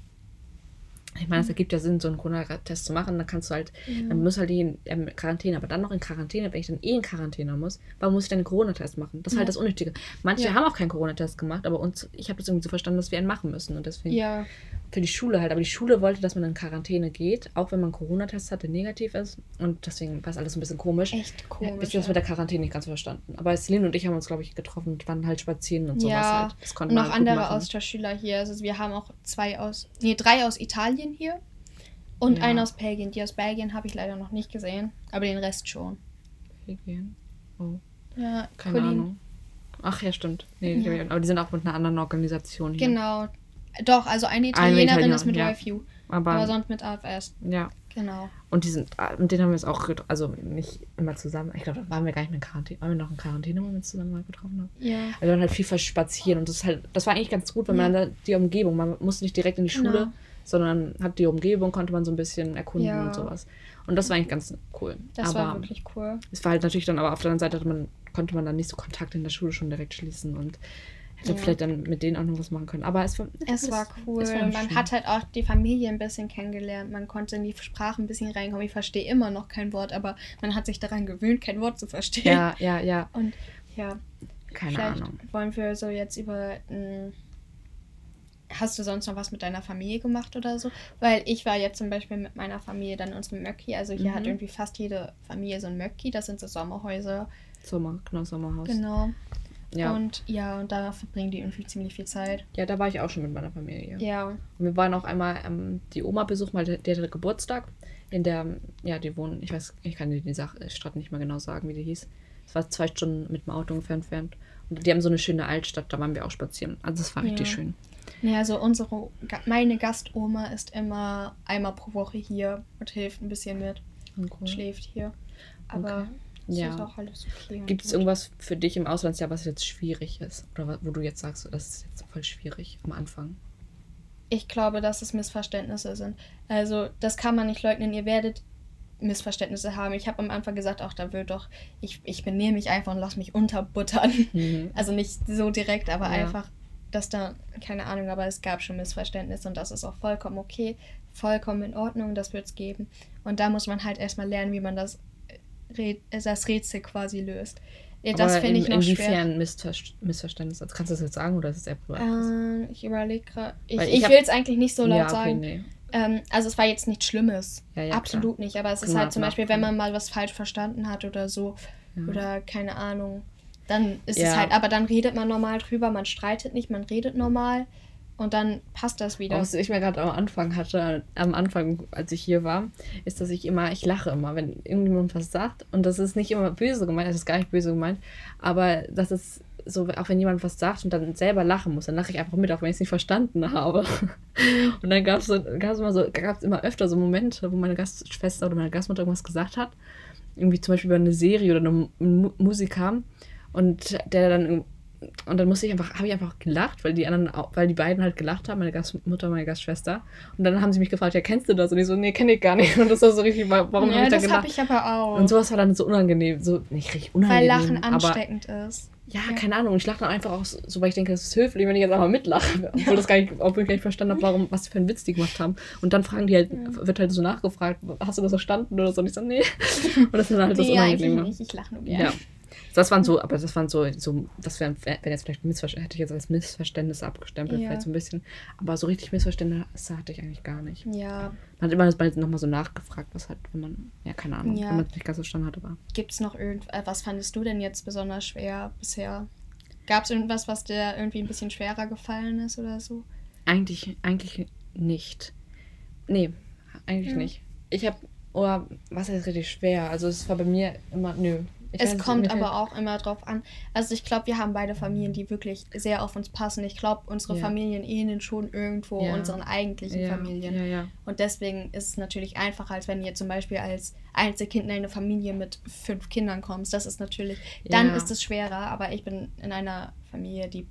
ich meine, es ergibt ja Sinn, so einen Corona-Test zu machen. Dann kannst du halt, dann muss halt die in ähm, Quarantäne, aber dann noch in Quarantäne, wenn ich dann eh in Quarantäne muss, warum muss ich dann einen Corona-Test machen? Das ist Ja. halt das Unnötige. Manche Ja. haben auch keinen Corona-Test gemacht, aber uns, ich habe das irgendwie so verstanden, dass wir einen machen müssen. Und deswegen Ja, für die Schule halt. Aber die Schule wollte, dass man in Quarantäne geht, auch wenn man einen Corona-Test hat, der negativ ist. Und deswegen war es alles ein bisschen komisch. echt Ja, komisch. bis das mit der Quarantäne nicht ganz verstanden. Aber Celine und ich haben uns, glaube ich, getroffen und waren halt spazieren und sowas Ja, halt. Das und konnten wir noch halt andere. Austauschschüler hier. Also wir haben auch zwei aus, nee, drei aus Italien hier und Ja. einen aus Belgien. Die aus Belgien habe ich leider noch nicht gesehen, aber den Rest schon. Belgien. Oh, Ja, keine Colin- Ahnung. Ach ja, stimmt. Nee, die Ja. ich- aber die sind auch mit einer anderen Organisation hier. Genau. Doch, also eine Italienerin Italiener, ist mit ja. YFU, Aber, aber sonst mit AFS. ja. Genau. Und die sind, ah, mit denen haben wir es auch, also nicht immer zusammen. Ich glaube, da waren wir gar nicht mehr in Quarantäne. Waren wir noch in Quarantäne, wo wir uns zusammen mal getroffen haben? Ja. Also wir waren halt viel spazieren und das halt, das war eigentlich ganz gut, weil man Ja. dann die Umgebung, man musste nicht direkt in die Genau. Sondern hat die Umgebung, konnte man so ein bisschen erkunden Ja. und sowas. Und das war eigentlich ganz cool. Das Aber war wirklich cool. es war halt natürlich dann, aber auf der anderen Seite man, konnte man dann nicht so Kontakte in der Schule schon direkt schließen und hätte Ja. vielleicht dann mit denen auch noch was machen können. Aber es war, Es war cool. es war man schön. hat halt auch die Familie ein bisschen kennengelernt. Man konnte in die Sprache ein bisschen reinkommen. Ich verstehe immer noch kein Wort, aber man hat sich daran gewöhnt, kein Wort zu verstehen. Ja, ja, ja. Und ja, Keine vielleicht Ahnung. wollen wir so jetzt über. m, Hast du sonst noch was mit deiner Familie gemacht oder so? Weil ich war jetzt zum Beispiel mit meiner Familie dann unserem Möcki. Also hier Mhm. hat irgendwie fast jede Familie so ein Möcki. Das sind so Sommerhäuser. Sommer, genau, Sommerhaus. Genau. Ja. Und ja, und da verbringen die irgendwie ziemlich viel Zeit. ja, da war ich auch schon mit meiner Familie. Ja. Und wir waren auch einmal ähm, die Oma besuchen, weil die hatte Geburtstag. In der, ja, die wohnen, ich weiß, ich kann dir die Sache, Stadt nicht mehr genau sagen, wie die hieß. Es war zwei Stunden mit dem Auto ungefähr entfernt. Und die haben so eine schöne Altstadt, da waren wir auch spazieren. Also es war richtig Ja. schön. Ja, also unsere, meine Gastoma ist immer einmal pro Woche hier und hilft ein bisschen mit. Und cool. Schläft hier. Aber Okay. es Ja. ist auch alles okay. und Gibt es irgendwas für dich im Auslandsjahr, was jetzt schwierig ist? Oder wo du jetzt sagst, das ist jetzt voll schwierig am Anfang? Ich glaube, dass es Missverständnisse sind. Also, das kann man nicht leugnen. Ihr werdet Missverständnisse haben. Ich habe am Anfang gesagt, auch da wird doch, ich, ich benehme mich einfach und lass mich unterbuttern. Mhm. Also nicht so direkt, aber Ja. einfach, dass da, keine Ahnung, aber es gab schon Missverständnisse und das ist auch vollkommen okay, vollkommen in Ordnung, das wird es geben. Und da muss man halt erstmal lernen, wie man das, äh, äh, das Rätsel quasi löst. Ja, Das finde ich in, noch schwer. inwiefern Missver- Missverständnis? Also kannst du das jetzt sagen oder ist es eher privat? Ähm, ich überlege gerade. Ich, ich, ich will es eigentlich nicht so laut ja, okay, sagen. nee. Ähm, also es war jetzt nichts Schlimmes. Ja, ja, Absolut nicht. Aber es ist halt zum Beispiel, wenn man mal was falsch verstanden hat oder so. Ja. Oder keine Ahnung. Dann ist es halt, aber dann redet man normal drüber, man streitet nicht, man redet normal und dann passt das wieder. Was ich mir gerade am Anfang hatte, am Anfang, als ich hier war, ist, dass ich immer, ich lache immer, wenn irgendjemand was sagt. Und das ist nicht immer böse gemeint, das ist gar nicht böse gemeint, aber das ist so, auch wenn jemand was sagt und dann selber lachen muss, dann lache ich einfach mit, auch wenn ich es nicht verstanden habe. Und dann gab es so, gab's immer, so, gab's immer öfter so Momente, wo meine Gastschwester oder meine Gastmutter irgendwas gesagt hat. Irgendwie zum Beispiel über eine Serie oder eine Mu Musik kam. Und der dann und dann musste ich einfach, habe ich einfach gelacht, weil die anderen, weil die beiden halt gelacht haben, meine Gastmutter und meine Gastschwester. Und dann haben sie mich gefragt, ja, kennst du das? Und ich so, nee, kenne ich gar nicht. Und das war so richtig, warum ja, habe ich da das gelacht? habe ich aber auch. Und sowas war dann so unangenehm, so nicht richtig unangenehm. weil Lachen ansteckend ist. Ja, keine Ahnung. Ich lache dann einfach auch so, weil ich denke, das ist höflich, wenn ich jetzt einfach mitlache. Obwohl, das gar nicht, obwohl ich gar nicht verstanden habe, warum, was für einen Witz die gemacht haben. Und dann fragen die halt, wird halt so nachgefragt, hast du das verstanden oder so? Und ich so, nee. Und das ist dann halt das nee, eigentlich Unangenehme. nicht. Ich lache nur gerne. Ja. Das waren so, aber das waren so, so das wären, wenn jetzt vielleicht Missverständnisse, hätte ich jetzt als Missverständnisse abgestempelt, Ja. vielleicht so ein bisschen. Aber so richtig Missverständnisse hatte ich eigentlich gar nicht. Ja. Man hat immer das nochmal so nachgefragt, was halt, wenn man, ja, keine Ahnung, Ja. wenn man es nicht ganz verstanden hat, aber. Gibt es noch irgendwas, äh, was fandest du denn jetzt besonders schwer bisher? Gab es irgendwas, was dir irgendwie ein bisschen schwerer gefallen ist oder so? Eigentlich, eigentlich nicht. Nee, eigentlich Ja. nicht. Ich habe, oder was ist richtig schwer? Also es war bei mir immer, nö. Ich es kommt aber auch immer drauf an. Also ich glaube, wir haben beide Familien, die wirklich sehr auf uns passen. Ich glaube, unsere Ja. Familien ähneln schon irgendwo Ja. unseren eigentlichen ja, Familien. Und deswegen ist es natürlich einfacher, als wenn ihr zum Beispiel als Einzelkind in eine Familie mit fünf Kindern kommst. Das ist natürlich, dann ist es schwerer, aber ich bin in einer Familie, die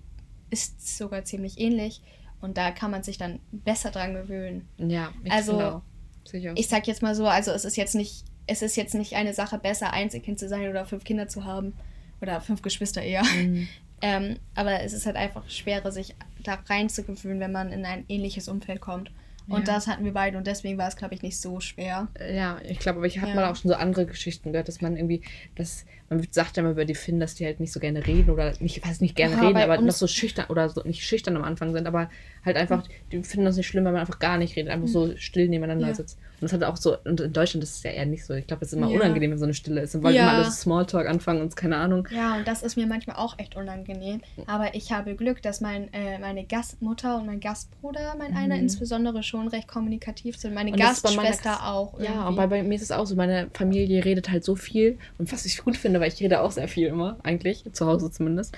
ist sogar ziemlich ähnlich und da kann man sich dann besser dran gewöhnen. Ja, ich Also, auch. Sicher. Ich sag jetzt mal so, also es ist jetzt nicht, es ist jetzt nicht eine Sache besser, Einzelkind zu sein oder fünf Kinder zu haben. Oder fünf Geschwister eher. Mhm. Ähm, aber es ist halt einfach schwerer, sich da reinzugewöhnen, wenn man in ein ähnliches Umfeld kommt. Und Ja. das hatten wir beide und deswegen war es, glaube ich, nicht so schwer. Ja, ich glaube, aber ich habe Ja. mal auch schon so andere Geschichten gehört, dass man irgendwie, dass man sagt ja immer über die Finn, dass die halt nicht so gerne reden oder nicht, weiß nicht gerne Ja, reden, aber noch so schüchtern oder so nicht schüchtern am Anfang sind, aber halt einfach, die finden das nicht schlimm, wenn man einfach gar nicht redet, einfach so still nebeneinander. Ja. sitzt. Und das hat auch so, und in Deutschland ist es ja eher nicht so. Ich glaube, es ist immer Ja. unangenehm, wenn so eine Stille ist. Und wollen Ja. immer alles Smalltalk anfangen und keine Ahnung. Ja, und das ist mir manchmal auch echt unangenehm. Aber ich habe Glück, dass mein, äh, meine Gastmutter und mein Gastbruder, mein einer Mhm. insbesondere, schon recht kommunikativ sind. Meine Und Gastschwester Gas- auch. Ja, irgendwie. und bei, bei mir ist es auch so, meine Familie redet halt so viel und was ich gut finde, weil ich rede auch sehr viel immer, eigentlich, zu Hause zumindest.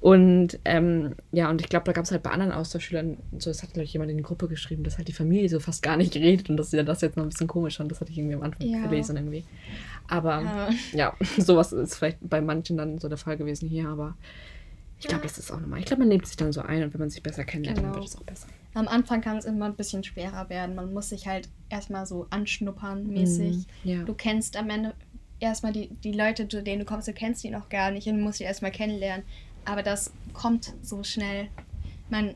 Und ähm, ja, und ich glaube, da gab es halt bei anderen Austauschschülern, so, das hat, glaube ich, jemand in die Gruppe geschrieben, dass halt die Familie so fast gar nicht redet und dass sie das jetzt noch ein bisschen komisch fand. Das hatte ich irgendwie am Anfang Ja. gelesen irgendwie. Aber Ja. ja, sowas ist vielleicht bei manchen dann so der Fall gewesen hier, aber ich glaube, Ja. das ist auch normal. Ich glaube, man nimmt sich dann so ein und wenn man sich besser kennenlernt, Genau. dann wird es auch besser. Am Anfang kann es immer ein bisschen schwerer werden. Man muss sich halt erstmal so anschnuppern mäßig. Mhm, ja. Du kennst am Ende erstmal die, die Leute, zu denen du kommst, du kennst die noch gar nicht und musst die erstmal kennenlernen. Aber das kommt so schnell. Man,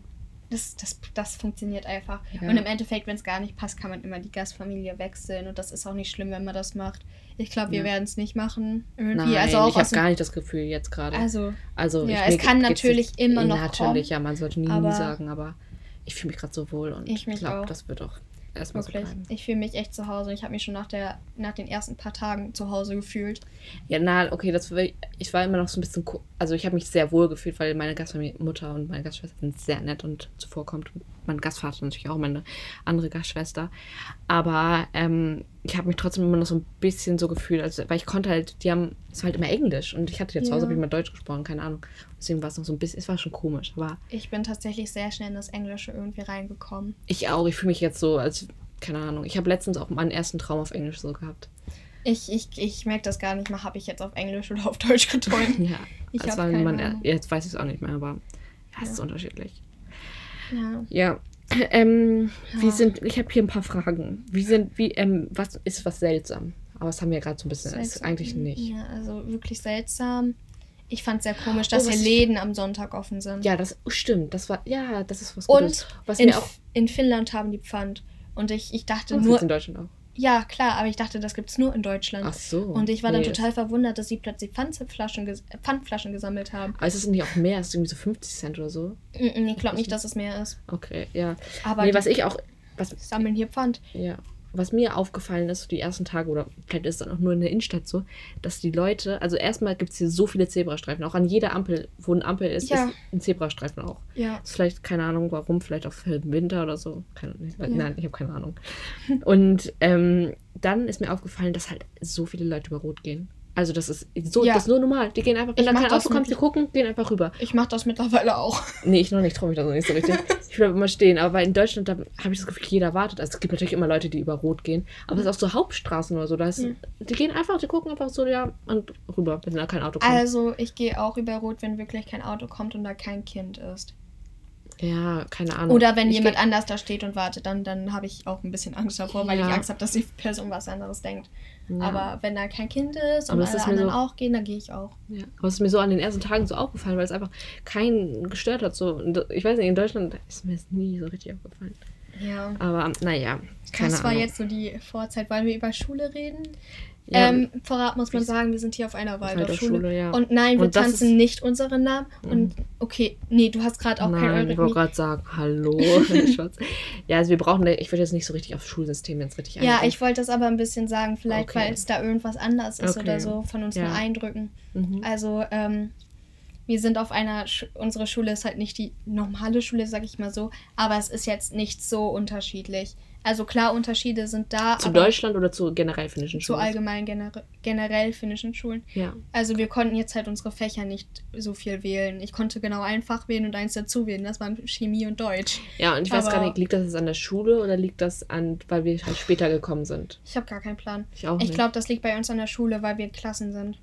das, das, das funktioniert einfach. Ja. Und im Endeffekt, wenn es gar nicht passt, kann man immer die Gastfamilie wechseln. Und das ist auch nicht schlimm, wenn man das macht. Ich glaube, wir Ja. werden es nicht machen. Irgendwie. Nein, also ich habe gar nicht das Gefühl jetzt gerade. Also, Also Ja, es kann natürlich immer noch Natürlich, kommen, ja, man sollte nie, nie sagen, aber ich fühle mich gerade so wohl und Ich glaube, das wird auch erstmal so bleiben. Ich fühle mich echt zu Hause. Ich habe mich schon nach, der, nach den ersten paar Tagen zu Hause gefühlt. Ja, na, okay, das war, ich war immer noch so ein bisschen, also ich habe mich sehr wohl gefühlt, weil meine Gastmutter und meine Gastschwester sind sehr nett und zuvorkommt. Mein Gastvater natürlich auch, meine andere Gastschwester. Aber ähm, ich habe mich trotzdem immer noch so ein bisschen so gefühlt, also, weil ich konnte halt, die haben, es war halt immer Englisch und ich hatte ja zu Hause Ja. habe ich mal Deutsch gesprochen, keine Ahnung. Deswegen war es noch so ein bisschen, es war schon komisch, aber Ich bin tatsächlich sehr schnell in das Englische irgendwie reingekommen. ich auch, ich fühle mich jetzt so, als, keine Ahnung. Ich habe letztens auch meinen ersten Traum auf Englisch so gehabt. Ich, ich, ich merke das gar nicht mehr, habe ich jetzt auf Englisch oder auf Deutsch geträumt. Ja, Ich das war mein, jetzt weiß ich es auch nicht mehr, aber ja, es ist Ja. unterschiedlich. Ja. Ja. Ähm, Wie Ja. sind, ich habe hier ein paar Fragen. Wie sind, wie, ähm, was ist was seltsam? Aber das haben wir gerade so ein bisschen, das ist Seltsam. eigentlich nicht. Ja, also wirklich seltsam. Ich fand es sehr komisch, dass Oh, hier Läden am Sonntag offen sind. Ja, das oh, stimmt. Das war, ja, das ist was Und Gutes. Was in, mir auch, in Finnland haben die Pfand. Und ich, ich dachte oh, nur, in Deutschland auch. Ja klar, aber ich dachte, das gibt es nur in Deutschland. Ach so. Und ich war dann Nee, total verwundert, dass sie plötzlich Pfandflaschen, ges Pfandflaschen gesammelt haben. Aber ist es nicht auch mehr? Ist es irgendwie so 50 Cent oder so? Mm, Ich glaube nicht, dass es mehr ist. Okay, ja. Aber nee, was ich auch, was, sammeln hier Pfand. Ja. Was mir aufgefallen ist, so die ersten Tage, oder vielleicht ist es dann auch nur in der Innenstadt so, dass die Leute, also erstmal gibt es hier so viele Zebrastreifen. Auch an jeder Ampel, wo eine Ampel ist, Ja. ist ein Zebrastreifen auch. Ja. Ist vielleicht, keine Ahnung, warum, vielleicht auch für den Winter oder so. Keine, Ja. Nein, ich habe keine Ahnung. Und ähm, dann ist mir aufgefallen, dass halt so viele Leute über Rot gehen. Also das ist so, Ja. das ist nur normal. Die gehen einfach, wenn Ich da mach kein Auto kommt, die gucken, gehen einfach rüber. Ich mache das mittlerweile auch. Nee, ich noch nicht, traue mich da noch nicht so richtig. Ich bleib immer stehen. Aber in Deutschland, da habe ich das Gefühl, jeder wartet. Also es gibt natürlich immer Leute, die über Rot gehen. Aber es ist auch so Hauptstraßen oder so. Da ist, Die gehen einfach, die gucken einfach so, ja, und rüber, wenn da kein Auto kommt. Also, ich gehe auch über Rot, wenn wirklich kein Auto kommt und da kein Kind ist. ja, keine Ahnung. Oder wenn Ich jemand anders da steht und wartet, dann, dann habe ich auch ein bisschen Angst davor, weil Ja. ich Angst habe, dass die Person was anderes denkt. Ja. Aber wenn da kein Kind ist und das alle anderen so- auch gehen, dann gehe ich auch. Ja, aber es ist mir so an den ersten Tagen so aufgefallen, weil es einfach keinen gestört hat. So. Und ich weiß nicht, in Deutschland ist mir das nie so richtig aufgefallen. Ja. Aber naja, keine Das war Ahnung. jetzt so die Vorzeit. Wollen wir über Schule reden? Ja, ähm, vorab muss man sagen, wir sind hier auf einer Waldorfschule. Waldorfschule, ja. Und nein, wir Und tanzen ist- nicht unseren Namen. Und okay, nee, du hast gerade auch kein Nein, ich wollte gerade sagen, hallo. Ja, also wir brauchen, ich würde jetzt nicht so richtig aufs Schulsystem jetzt richtig Ja, eingehen. ich wollte das aber ein bisschen sagen, vielleicht Okay. weil es da irgendwas anders ist Okay. oder so von unseren Ja. Eindrücken. Mhm. Also, ähm, wir sind auf einer, Sch unsere Schule ist halt nicht die normale Schule, sag ich mal so, aber es ist jetzt nicht so unterschiedlich. Also klar, Unterschiede sind da, Zu Deutschland oder zu generell finnischen zu Schulen? allgemein gener generell finnischen Schulen. Ja. Also wir konnten jetzt halt unsere Fächer nicht so viel wählen. Ich konnte genau einfach wählen und eins dazu wählen. Das waren Chemie und Deutsch. Ja, und ich weiß Aber- gar nicht, liegt das jetzt an der Schule oder liegt das an, weil wir halt später gekommen sind? Ich habe gar keinen Plan. Ich auch Ich nicht. glaube, das liegt bei uns an der Schule, weil wir Klassen sind.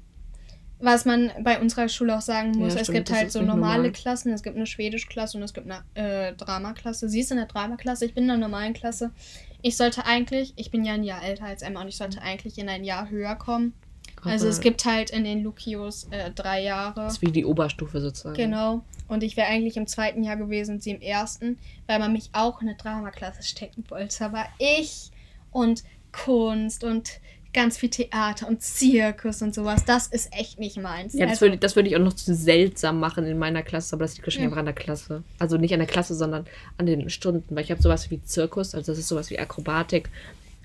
Was man bei unserer Schule auch sagen muss, Ja, es stimmt, gibt halt so normale normal. Klassen, es gibt eine Schwedischklasse und es gibt eine äh, Dramaklasse. Sie ist in der Dramaklasse, ich bin in der normalen Klasse. Ich sollte eigentlich, ich bin ja ein Jahr älter als Emma und ich sollte eigentlich in ein Jahr höher kommen. Also es gibt halt in den Lukios äh, drei Jahre. Das ist wie die Oberstufe sozusagen. Genau. Und ich wäre eigentlich im zweiten Jahr gewesen und sie im ersten, weil man mich auch in eine Dramaklasse stecken wollte. Aber ich und Kunst und ganz viel Theater und Zirkus und sowas, das ist echt nicht meins. Ja, das Also, würde, das würde ich auch noch zu seltsam machen in meiner Klasse, aber das liegt wahrscheinlich Ja. einfach an der Klasse. Also nicht an der Klasse, sondern an den Stunden, weil ich habe sowas wie Zirkus, also das ist sowas wie Akrobatik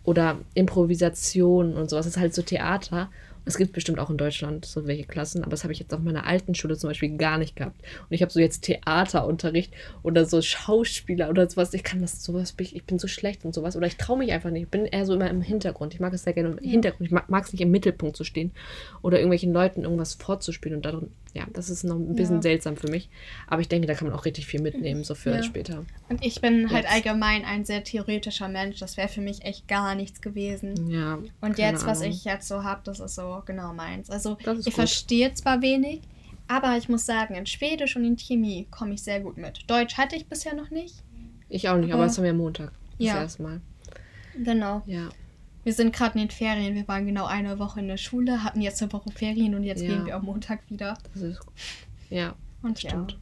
oder Improvisation und sowas. Das ist halt so Theater. Es gibt bestimmt auch in Deutschland so welche Klassen, aber das habe ich jetzt auf meiner alten Schule zum Beispiel gar nicht gehabt. Und ich habe so jetzt Theaterunterricht oder so Schauspieler oder sowas. Ich kann das sowas, ich ich bin so schlecht und sowas. Oder ich traue mich einfach nicht. Ich bin eher so immer im Hintergrund. Ich mag es sehr gerne im Hintergrund. Ich mag es nicht im Mittelpunkt zu stehen oder irgendwelchen Leuten irgendwas vorzuspielen und darin, ja, das ist noch ein bisschen Ja. seltsam für mich. Aber ich denke, da kann man auch richtig viel mitnehmen, so für Ja. später. und ich bin halt Jetzt. allgemein ein sehr theoretischer Mensch. Das wäre für mich echt gar nichts gewesen. Ja. Und jetzt, was Ahnung. ich jetzt so habe, das ist so genau meins. Also ich gut. verstehe zwar wenig, aber ich muss sagen, in Schwedisch und in Chemie komme ich sehr gut mit. Deutsch hatte ich bisher noch nicht. Ich auch nicht, aber aber- das haben wir Montag. Das Ja. erste Mal. Genau. Ja. Wir sind gerade in den Ferien. Wir waren genau eine Woche in der Schule, hatten jetzt eine Woche Ferien und jetzt Ja. gehen wir am Montag wieder. Das ist ja, Und stimmt. ja.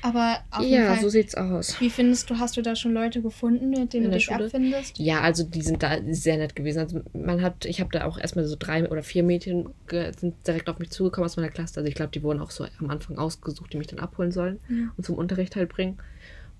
Aber auf jeden Ja, Fall, so sieht's aus. wie findest du, hast du da schon Leute gefunden, mit denen In du der dich Schule? abfindest? Ja, also die sind da sehr nett gewesen. Also man hat, ich habe da auch erstmal so drei oder vier Mädchen sind direkt auf mich zugekommen aus meiner Klasse. Also ich glaube, die wurden auch so am Anfang ausgesucht, die mich dann abholen sollen und zum Unterricht halt bringen.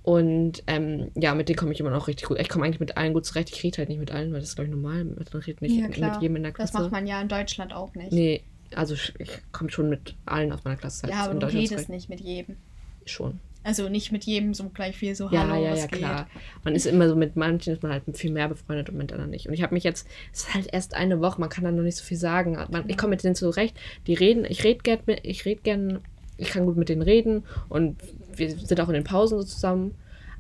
Und ähm, ja, mit denen komme ich immer noch richtig gut. Ich komme eigentlich mit allen gut zurecht. Ich rede halt nicht mit allen, weil das ist, glaube ich, normal. Man redet nicht Ja, mit jedem in der Das Klasse. macht man ja in Deutschland auch nicht. Nee, also ich komme schon mit allen aus meiner Klasse. ja, halt aber in du redest nicht mit jedem. Schon. Also nicht mit jedem so gleich viel so Ja, Hallo, ja, ja, geht. klar. Man ist immer so mit manchen ist man halt viel mehr befreundet und mit anderen nicht. Und ich habe mich jetzt, es ist halt erst eine Woche, man kann da noch nicht so viel sagen. Man, ich komme mit denen zurecht, die reden, ich rede gern ich rede gern, ich kann gut mit denen reden und wir sind auch in den Pausen so zusammen.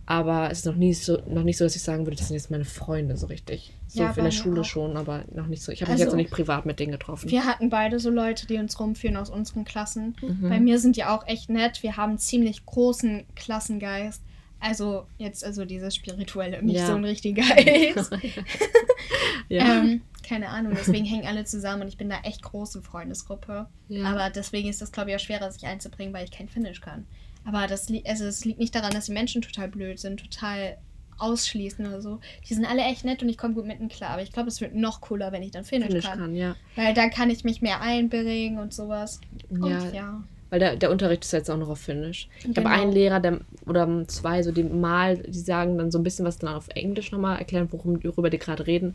Aber es ist noch nie so, noch nicht so, dass ich sagen würde, das sind jetzt meine Freunde so richtig. So Ja, in der Schule auch. schon, aber noch nicht so. Ich habe mich Also- jetzt noch nicht privat mit denen getroffen. Wir hatten beide so Leute, die uns rumführen aus unseren Klassen. Mhm. Bei mir sind die auch echt nett. Wir haben ziemlich großen Klassengeist. Also jetzt also dieses spirituelle, nicht Ja. so ein richtiger Geist. ja. ähm, keine Ahnung, deswegen hängen alle zusammen und ich bin da echt große Freundesgruppe. Ja. Aber deswegen ist das, glaube ich, auch schwerer, sich einzubringen, weil ich kein Finnisch kann. Aber das, li also, es liegt nicht daran, dass die Menschen total blöd sind, total ausschließen oder so. Die sind alle echt nett und ich komme gut mit ihnen klar. Aber ich glaube, es wird noch cooler, wenn ich dann Finnisch, Finnisch kann. kann, ja. Weil dann kann ich mich mehr einbringen und sowas. Und Ja, ja. Weil der, der Unterricht ist jetzt auch noch auf Finnisch. Ich Genau. habe einen Lehrer, der, oder zwei, so die mal, die sagen dann so ein bisschen was dann auf Englisch nochmal, erklären, worum, worüber die gerade reden.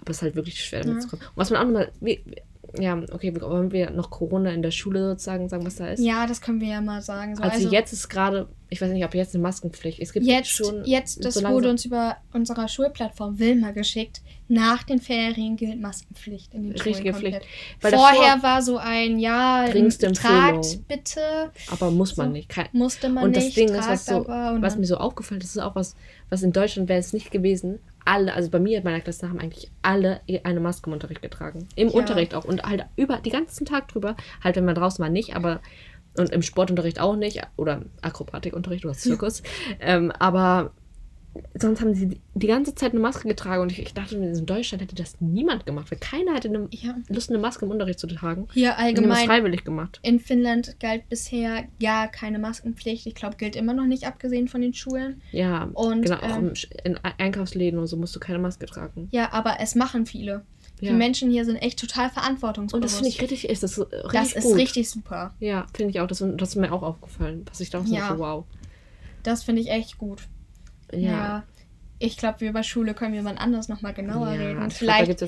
Aber es ist halt wirklich schwer damit Ja. zu kommen. Und was man auch nochmal, ja, okay, wollen wir noch Corona in der Schule sozusagen sagen, was da ist? Ja, das können wir ja mal sagen. So, also, also, jetzt ist gerade, ich weiß nicht, ob jetzt eine Maskenpflicht. Es gibt jetzt schon. Jetzt, das so wurde uns über unserer Schulplattform Wilma geschickt. Nach den Ferien gilt Maskenpflicht in den Richtige Schulen Pflicht. Vorher war so ein ja, tragt bitte. Aber muss man so, nicht. Kein, musste man und nicht. Und das Ding ist, was, so, was mir so aufgefallen ist, ist auch was, was in Deutschland wäre es nicht gewesen alle, also bei mir in meiner Klasse haben eigentlich alle eine Maske im Unterricht getragen. Im ja. Unterricht auch. Und halt über den ganzen Tag drüber. Halt, wenn man draußen war, nicht, aber und im Sportunterricht auch nicht. Oder Akrobatikunterricht oder Zirkus. ähm, aber sonst haben sie die ganze Zeit eine Maske getragen und ich, ich dachte, in Deutschland hätte das niemand gemacht, weil keiner hätte eine, ja. Lust, eine Maske im Unterricht zu tragen. Hier allgemein. Das freiwillig gemacht. In Finnland galt bisher ja keine Maskenpflicht. Ich glaube, gilt immer noch nicht, abgesehen von den Schulen. Ja, und, genau. Auch ähm, in Einkaufsläden und so musst du keine Maske tragen. Ja, aber es machen viele. Ja. Die Menschen hier sind echt total verantwortungsbewusst. Und das finde ich richtig, ist das richtig Das ist gut. richtig super. Ja, finde ich auch. Das, das ist mir auch aufgefallen, dass ich da auch so, ja. wow. Das finde ich echt gut. Ja. ja. Ich glaube, über Schule können wir mal anders nochmal genauer ja, reden. Vielleicht,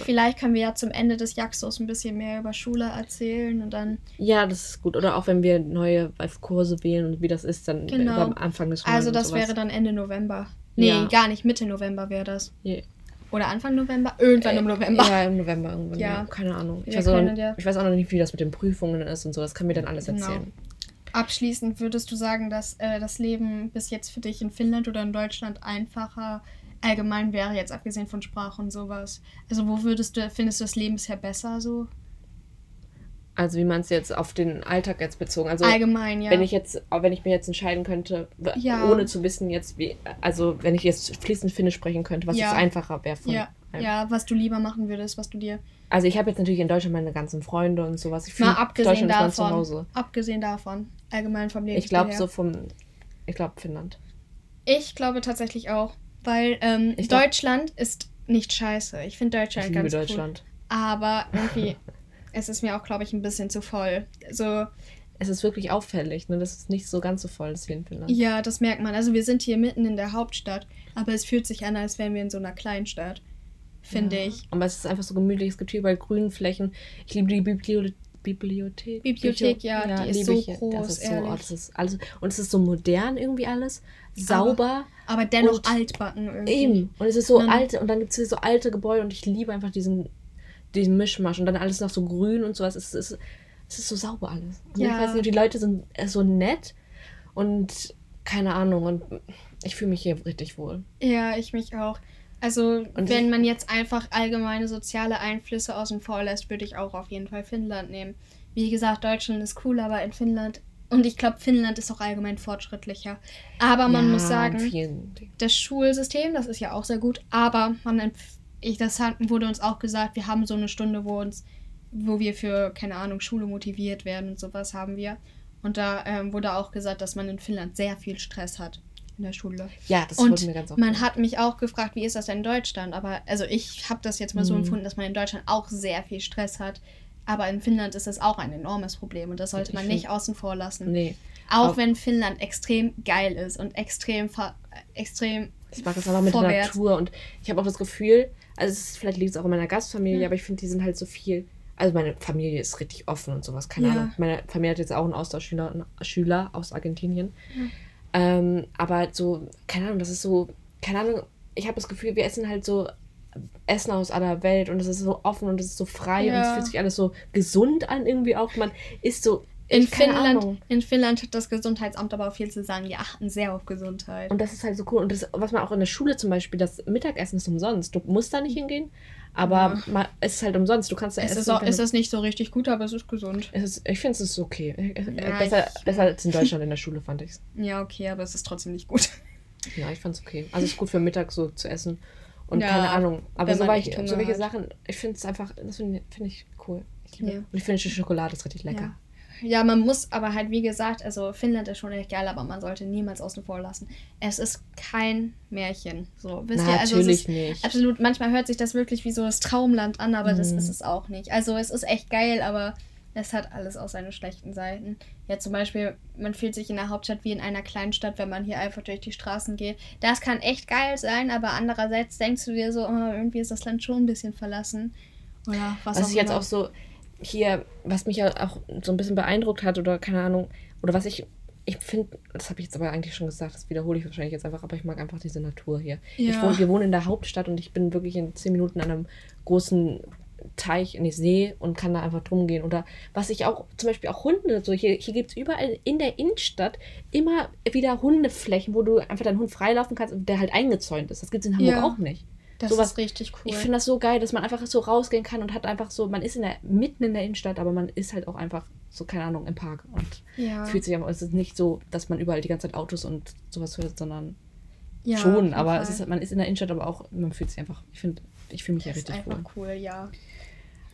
vielleicht können wir ja zum Ende des Jaxos ein bisschen mehr über Schule erzählen und dann. Ja, das ist gut. Oder auch wenn wir neue Kurse wählen und wie das ist, dann genau. am Anfang des Schuljahres. Also das wäre dann Ende November. Nee, ja. gar nicht. Mitte November wäre das. Yeah. Oder Anfang November? Irgendwann äh, im November. Ja, im November irgendwann. Ja. ja. Keine Ahnung. Ich, weiß auch, ich weiß auch noch nicht, wie das mit den Prüfungen ist und so. Das kann mir dann alles genau. erzählen. Abschließend würdest du sagen, dass äh, das Leben bis jetzt für dich in Finnland oder in Deutschland einfacher allgemein wäre, jetzt abgesehen von Sprache und sowas? Also wo würdest du, findest du das Leben bisher besser so? Also wie man es jetzt auf den Alltag jetzt bezogen. Also allgemein, ja. Wenn ich jetzt, wenn ich mir jetzt entscheiden könnte, ja. ohne zu wissen jetzt wie, also wenn ich jetzt fließend Finnisch sprechen könnte, was ja. jetzt einfacher wäre von. Ja. ja, was du lieber machen würdest, was du dir also ich habe jetzt natürlich in Deutschland meine ganzen Freunde und sowas. Ich Mal abgesehen davon. Abgesehen davon. Allgemein vom Leben. Ich glaube so vom. Ich glaube Finnland. Ich glaube tatsächlich auch. Weil ähm, Deutschland ist nicht scheiße. Ich finde Deutschland ich liebe ganz Deutschland. Cool. Aber irgendwie, es ist mir auch, glaube ich, ein bisschen zu voll. So. Es ist wirklich auffällig, ne? Das ist nicht so ganz so voll ist wie in Finnland. Ja, das merkt man. Also wir sind hier mitten in der Hauptstadt, aber es fühlt sich an, als wären wir in so einer Kleinstadt finde ja. ich. Aber es ist einfach so gemütlich. Es gibt hier überall grünen Flächen. Ich liebe die Bibliothek. Bibliothek. Bibliothek, ja, ja, die ist so ich. groß, das ist. So, oh, das ist alles, und es ist so modern irgendwie alles, sauber. Aber, aber dennoch altbacken irgendwie. Eben. Und es ist so alt, und dann gibt es hier so alte Gebäude und ich liebe einfach diesen, diesen Mischmasch und dann alles noch so grün und sowas. Es ist, es ist so sauber alles. Und ja. Ich weiß nicht, die Leute sind äh, so nett und keine Ahnung und ich fühle mich hier richtig wohl. Ja, ich mich auch. Also, und wenn man jetzt einfach allgemeine soziale Einflüsse außen vor lässt, würde ich auch auf jeden Fall Finnland nehmen. Wie gesagt, Deutschland ist cool, aber in Finnland. Und ich glaube, Finnland ist auch allgemein fortschrittlicher. Aber man ja, muss sagen, das Schulsystem, das ist ja auch sehr gut. Aber man, ich, das wurde uns auch gesagt, wir haben so eine Stunde, wo uns, wo wir für, keine Ahnung, Schule motiviert werden und sowas haben wir. Und da ähm, wurde auch gesagt, dass man in Finnland sehr viel Stress hat in der Schule. Ja, das und mir ganz oft. Man hat mich auch gefragt, wie ist das denn in Deutschland? Aber also ich habe das jetzt mal so mhm. empfunden, dass man in Deutschland auch sehr viel Stress hat. Aber in Finnland ist das auch ein enormes Problem und das sollte man nicht außen vor lassen. Nee. Auch wenn Finnland extrem geil ist und extrem extrem ich mag das aber mit vorwärts. der Natur und ich habe auch das Gefühl, also ist, vielleicht liegt es auch in meiner Gastfamilie, mhm. aber ich finde, die sind halt so viel also meine Familie ist richtig offen und sowas, keine ja. Ahnung. Meine Familie hat jetzt auch einen Austauschschüler Schüler aus Argentinien. Ja. Ähm, aber so, keine Ahnung, das ist so, keine Ahnung, ich habe das Gefühl, wir essen halt so Essen aus aller Welt und es ist so offen und es ist so frei ja. und es fühlt sich alles so gesund an irgendwie auch. Man ist so. In Finnland, in Finnland hat das Gesundheitsamt aber auch viel zu sagen. Die achten sehr auf Gesundheit. Und das ist halt so cool. Und das, was man auch in der Schule zum Beispiel, das Mittagessen ist umsonst. Du musst da nicht hingehen, aber ja. es ist halt umsonst. Du kannst da es essen. Ist, auch, ist das nicht so richtig gut, aber es ist gesund. Es ist, ich finde es ist okay. Ja, besser, ich, besser als in Deutschland in der Schule, fand ich es. Ja, okay, aber es ist trotzdem nicht gut. Ja, ich fand es okay. Also es ist gut für Mittag so zu essen. Und ja, keine Ahnung. Aber so, ich, so welche Sachen, ich finde es einfach, das finde find ich cool. Ich liebe. Und ich finde die Schokolade ist richtig lecker. Ja, man muss aber halt, wie gesagt, also Finnland ist schon echt geil, aber man sollte niemals außen vor lassen. Es ist kein Märchen. So, wisst Na, ihr? Also natürlich nicht. Absolut, manchmal hört sich das wirklich wie so das Traumland an, aber mhm. das ist es auch nicht. Also es ist echt geil, aber es hat alles auch seine schlechten Seiten. Ja, zum Beispiel, man fühlt sich in der Hauptstadt wie in einer kleinen Stadt, wenn man hier einfach durch die Straßen geht. Das kann echt geil sein, aber andererseits denkst du dir so, oh, irgendwie ist das Land schon ein bisschen verlassen. Oder was, was auch ich jetzt immer. auch so hier, was mich ja auch so ein bisschen beeindruckt hat oder keine Ahnung, oder was ich, ich finde, das habe ich jetzt aber eigentlich schon gesagt, das wiederhole ich wahrscheinlich jetzt einfach, aber ich mag einfach diese Natur hier. Ich Ja. wohne, wir wohnen in der Hauptstadt und ich bin wirklich in zehn Minuten an einem großen Teich, nee, See und kann da einfach drum gehen. Oder was ich auch, zum Beispiel auch Hunde, so hier, hier gibt es überall in der Innenstadt immer wieder Hundeflächen, wo du einfach deinen Hund freilaufen kannst und der halt eingezäunt ist. Das gibt es in Hamburg Ja. auch nicht. Das sowas- ist richtig cool. Ich finde das so geil, dass man einfach so rausgehen kann und hat einfach so, man ist in der, mitten in der Innenstadt, aber man ist halt auch einfach so, keine Ahnung, im Park und ja. fühlt sich einfach, es ist nicht so, dass man überall die ganze Zeit Autos und sowas hört, sondern ja, schon, aber es ist, man ist in der Innenstadt, aber auch, man fühlt sich einfach, ich finde, ich fühle mich ja Das ist richtig einfach wohl. cool, ja.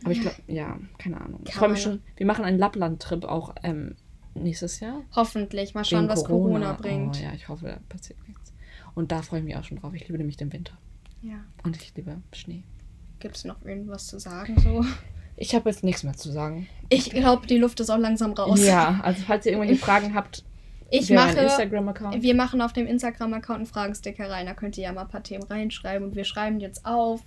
Aber ich glaube, ja, keine Ahnung. Ich Kann freue mich schon, wir machen einen Lappland-Trip auch ähm, nächstes Jahr. Hoffentlich. Mal schauen, was Corona, bringt. Oh ja, ich hoffe, da passiert nichts. Und da freue ich mich auch schon drauf. Ich liebe nämlich den Winter. Ja. Und ich liebe Schnee. Gibt es noch irgendwas zu sagen so? Ich habe jetzt nichts mehr zu sagen. Ich glaube, die Luft ist auch langsam raus. Ja, also falls ihr irgendwelche Fragen habt, Ich wir mache. Instagram-Account. Wir machen auf dem Instagram-Account einen Fragensticker rein. Da könnt ihr ja mal ein paar Themen reinschreiben und wir schreiben jetzt auf.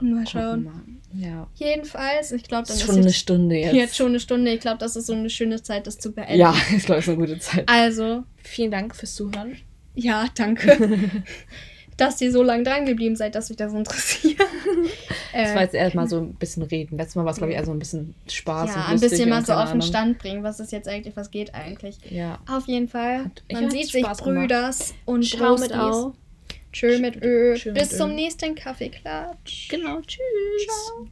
Und mal schauen. Mal. Ja. Jedenfalls, ich glaube, Das dann ist ist schon eine jetzt, Stunde jetzt. jetzt schon eine Stunde. Ich glaube, das ist so eine schöne Zeit, das zu beenden. Ja, ich glaube, es ist eine gute Zeit. Also, Vielen Dank fürs Zuhören. ja, danke. dass ihr so lange dran geblieben seid, dass euch das interessiert. Das war jetzt erstmal so ein bisschen reden. Letztes Mal war es, glaube ich, eher so ein bisschen Spaß. ja, und ein bisschen mal so auf den. Stand bringen, was ist jetzt eigentlich, was geht eigentlich. Ja. Auf jeden Fall, man sieht sich Spaß. Brüders und Ciao mit. Au. Tschö mit Ö. Tschö mit Bis Ö. zum nächsten Kaffeeklatsch. Genau, tschüss. Ciao.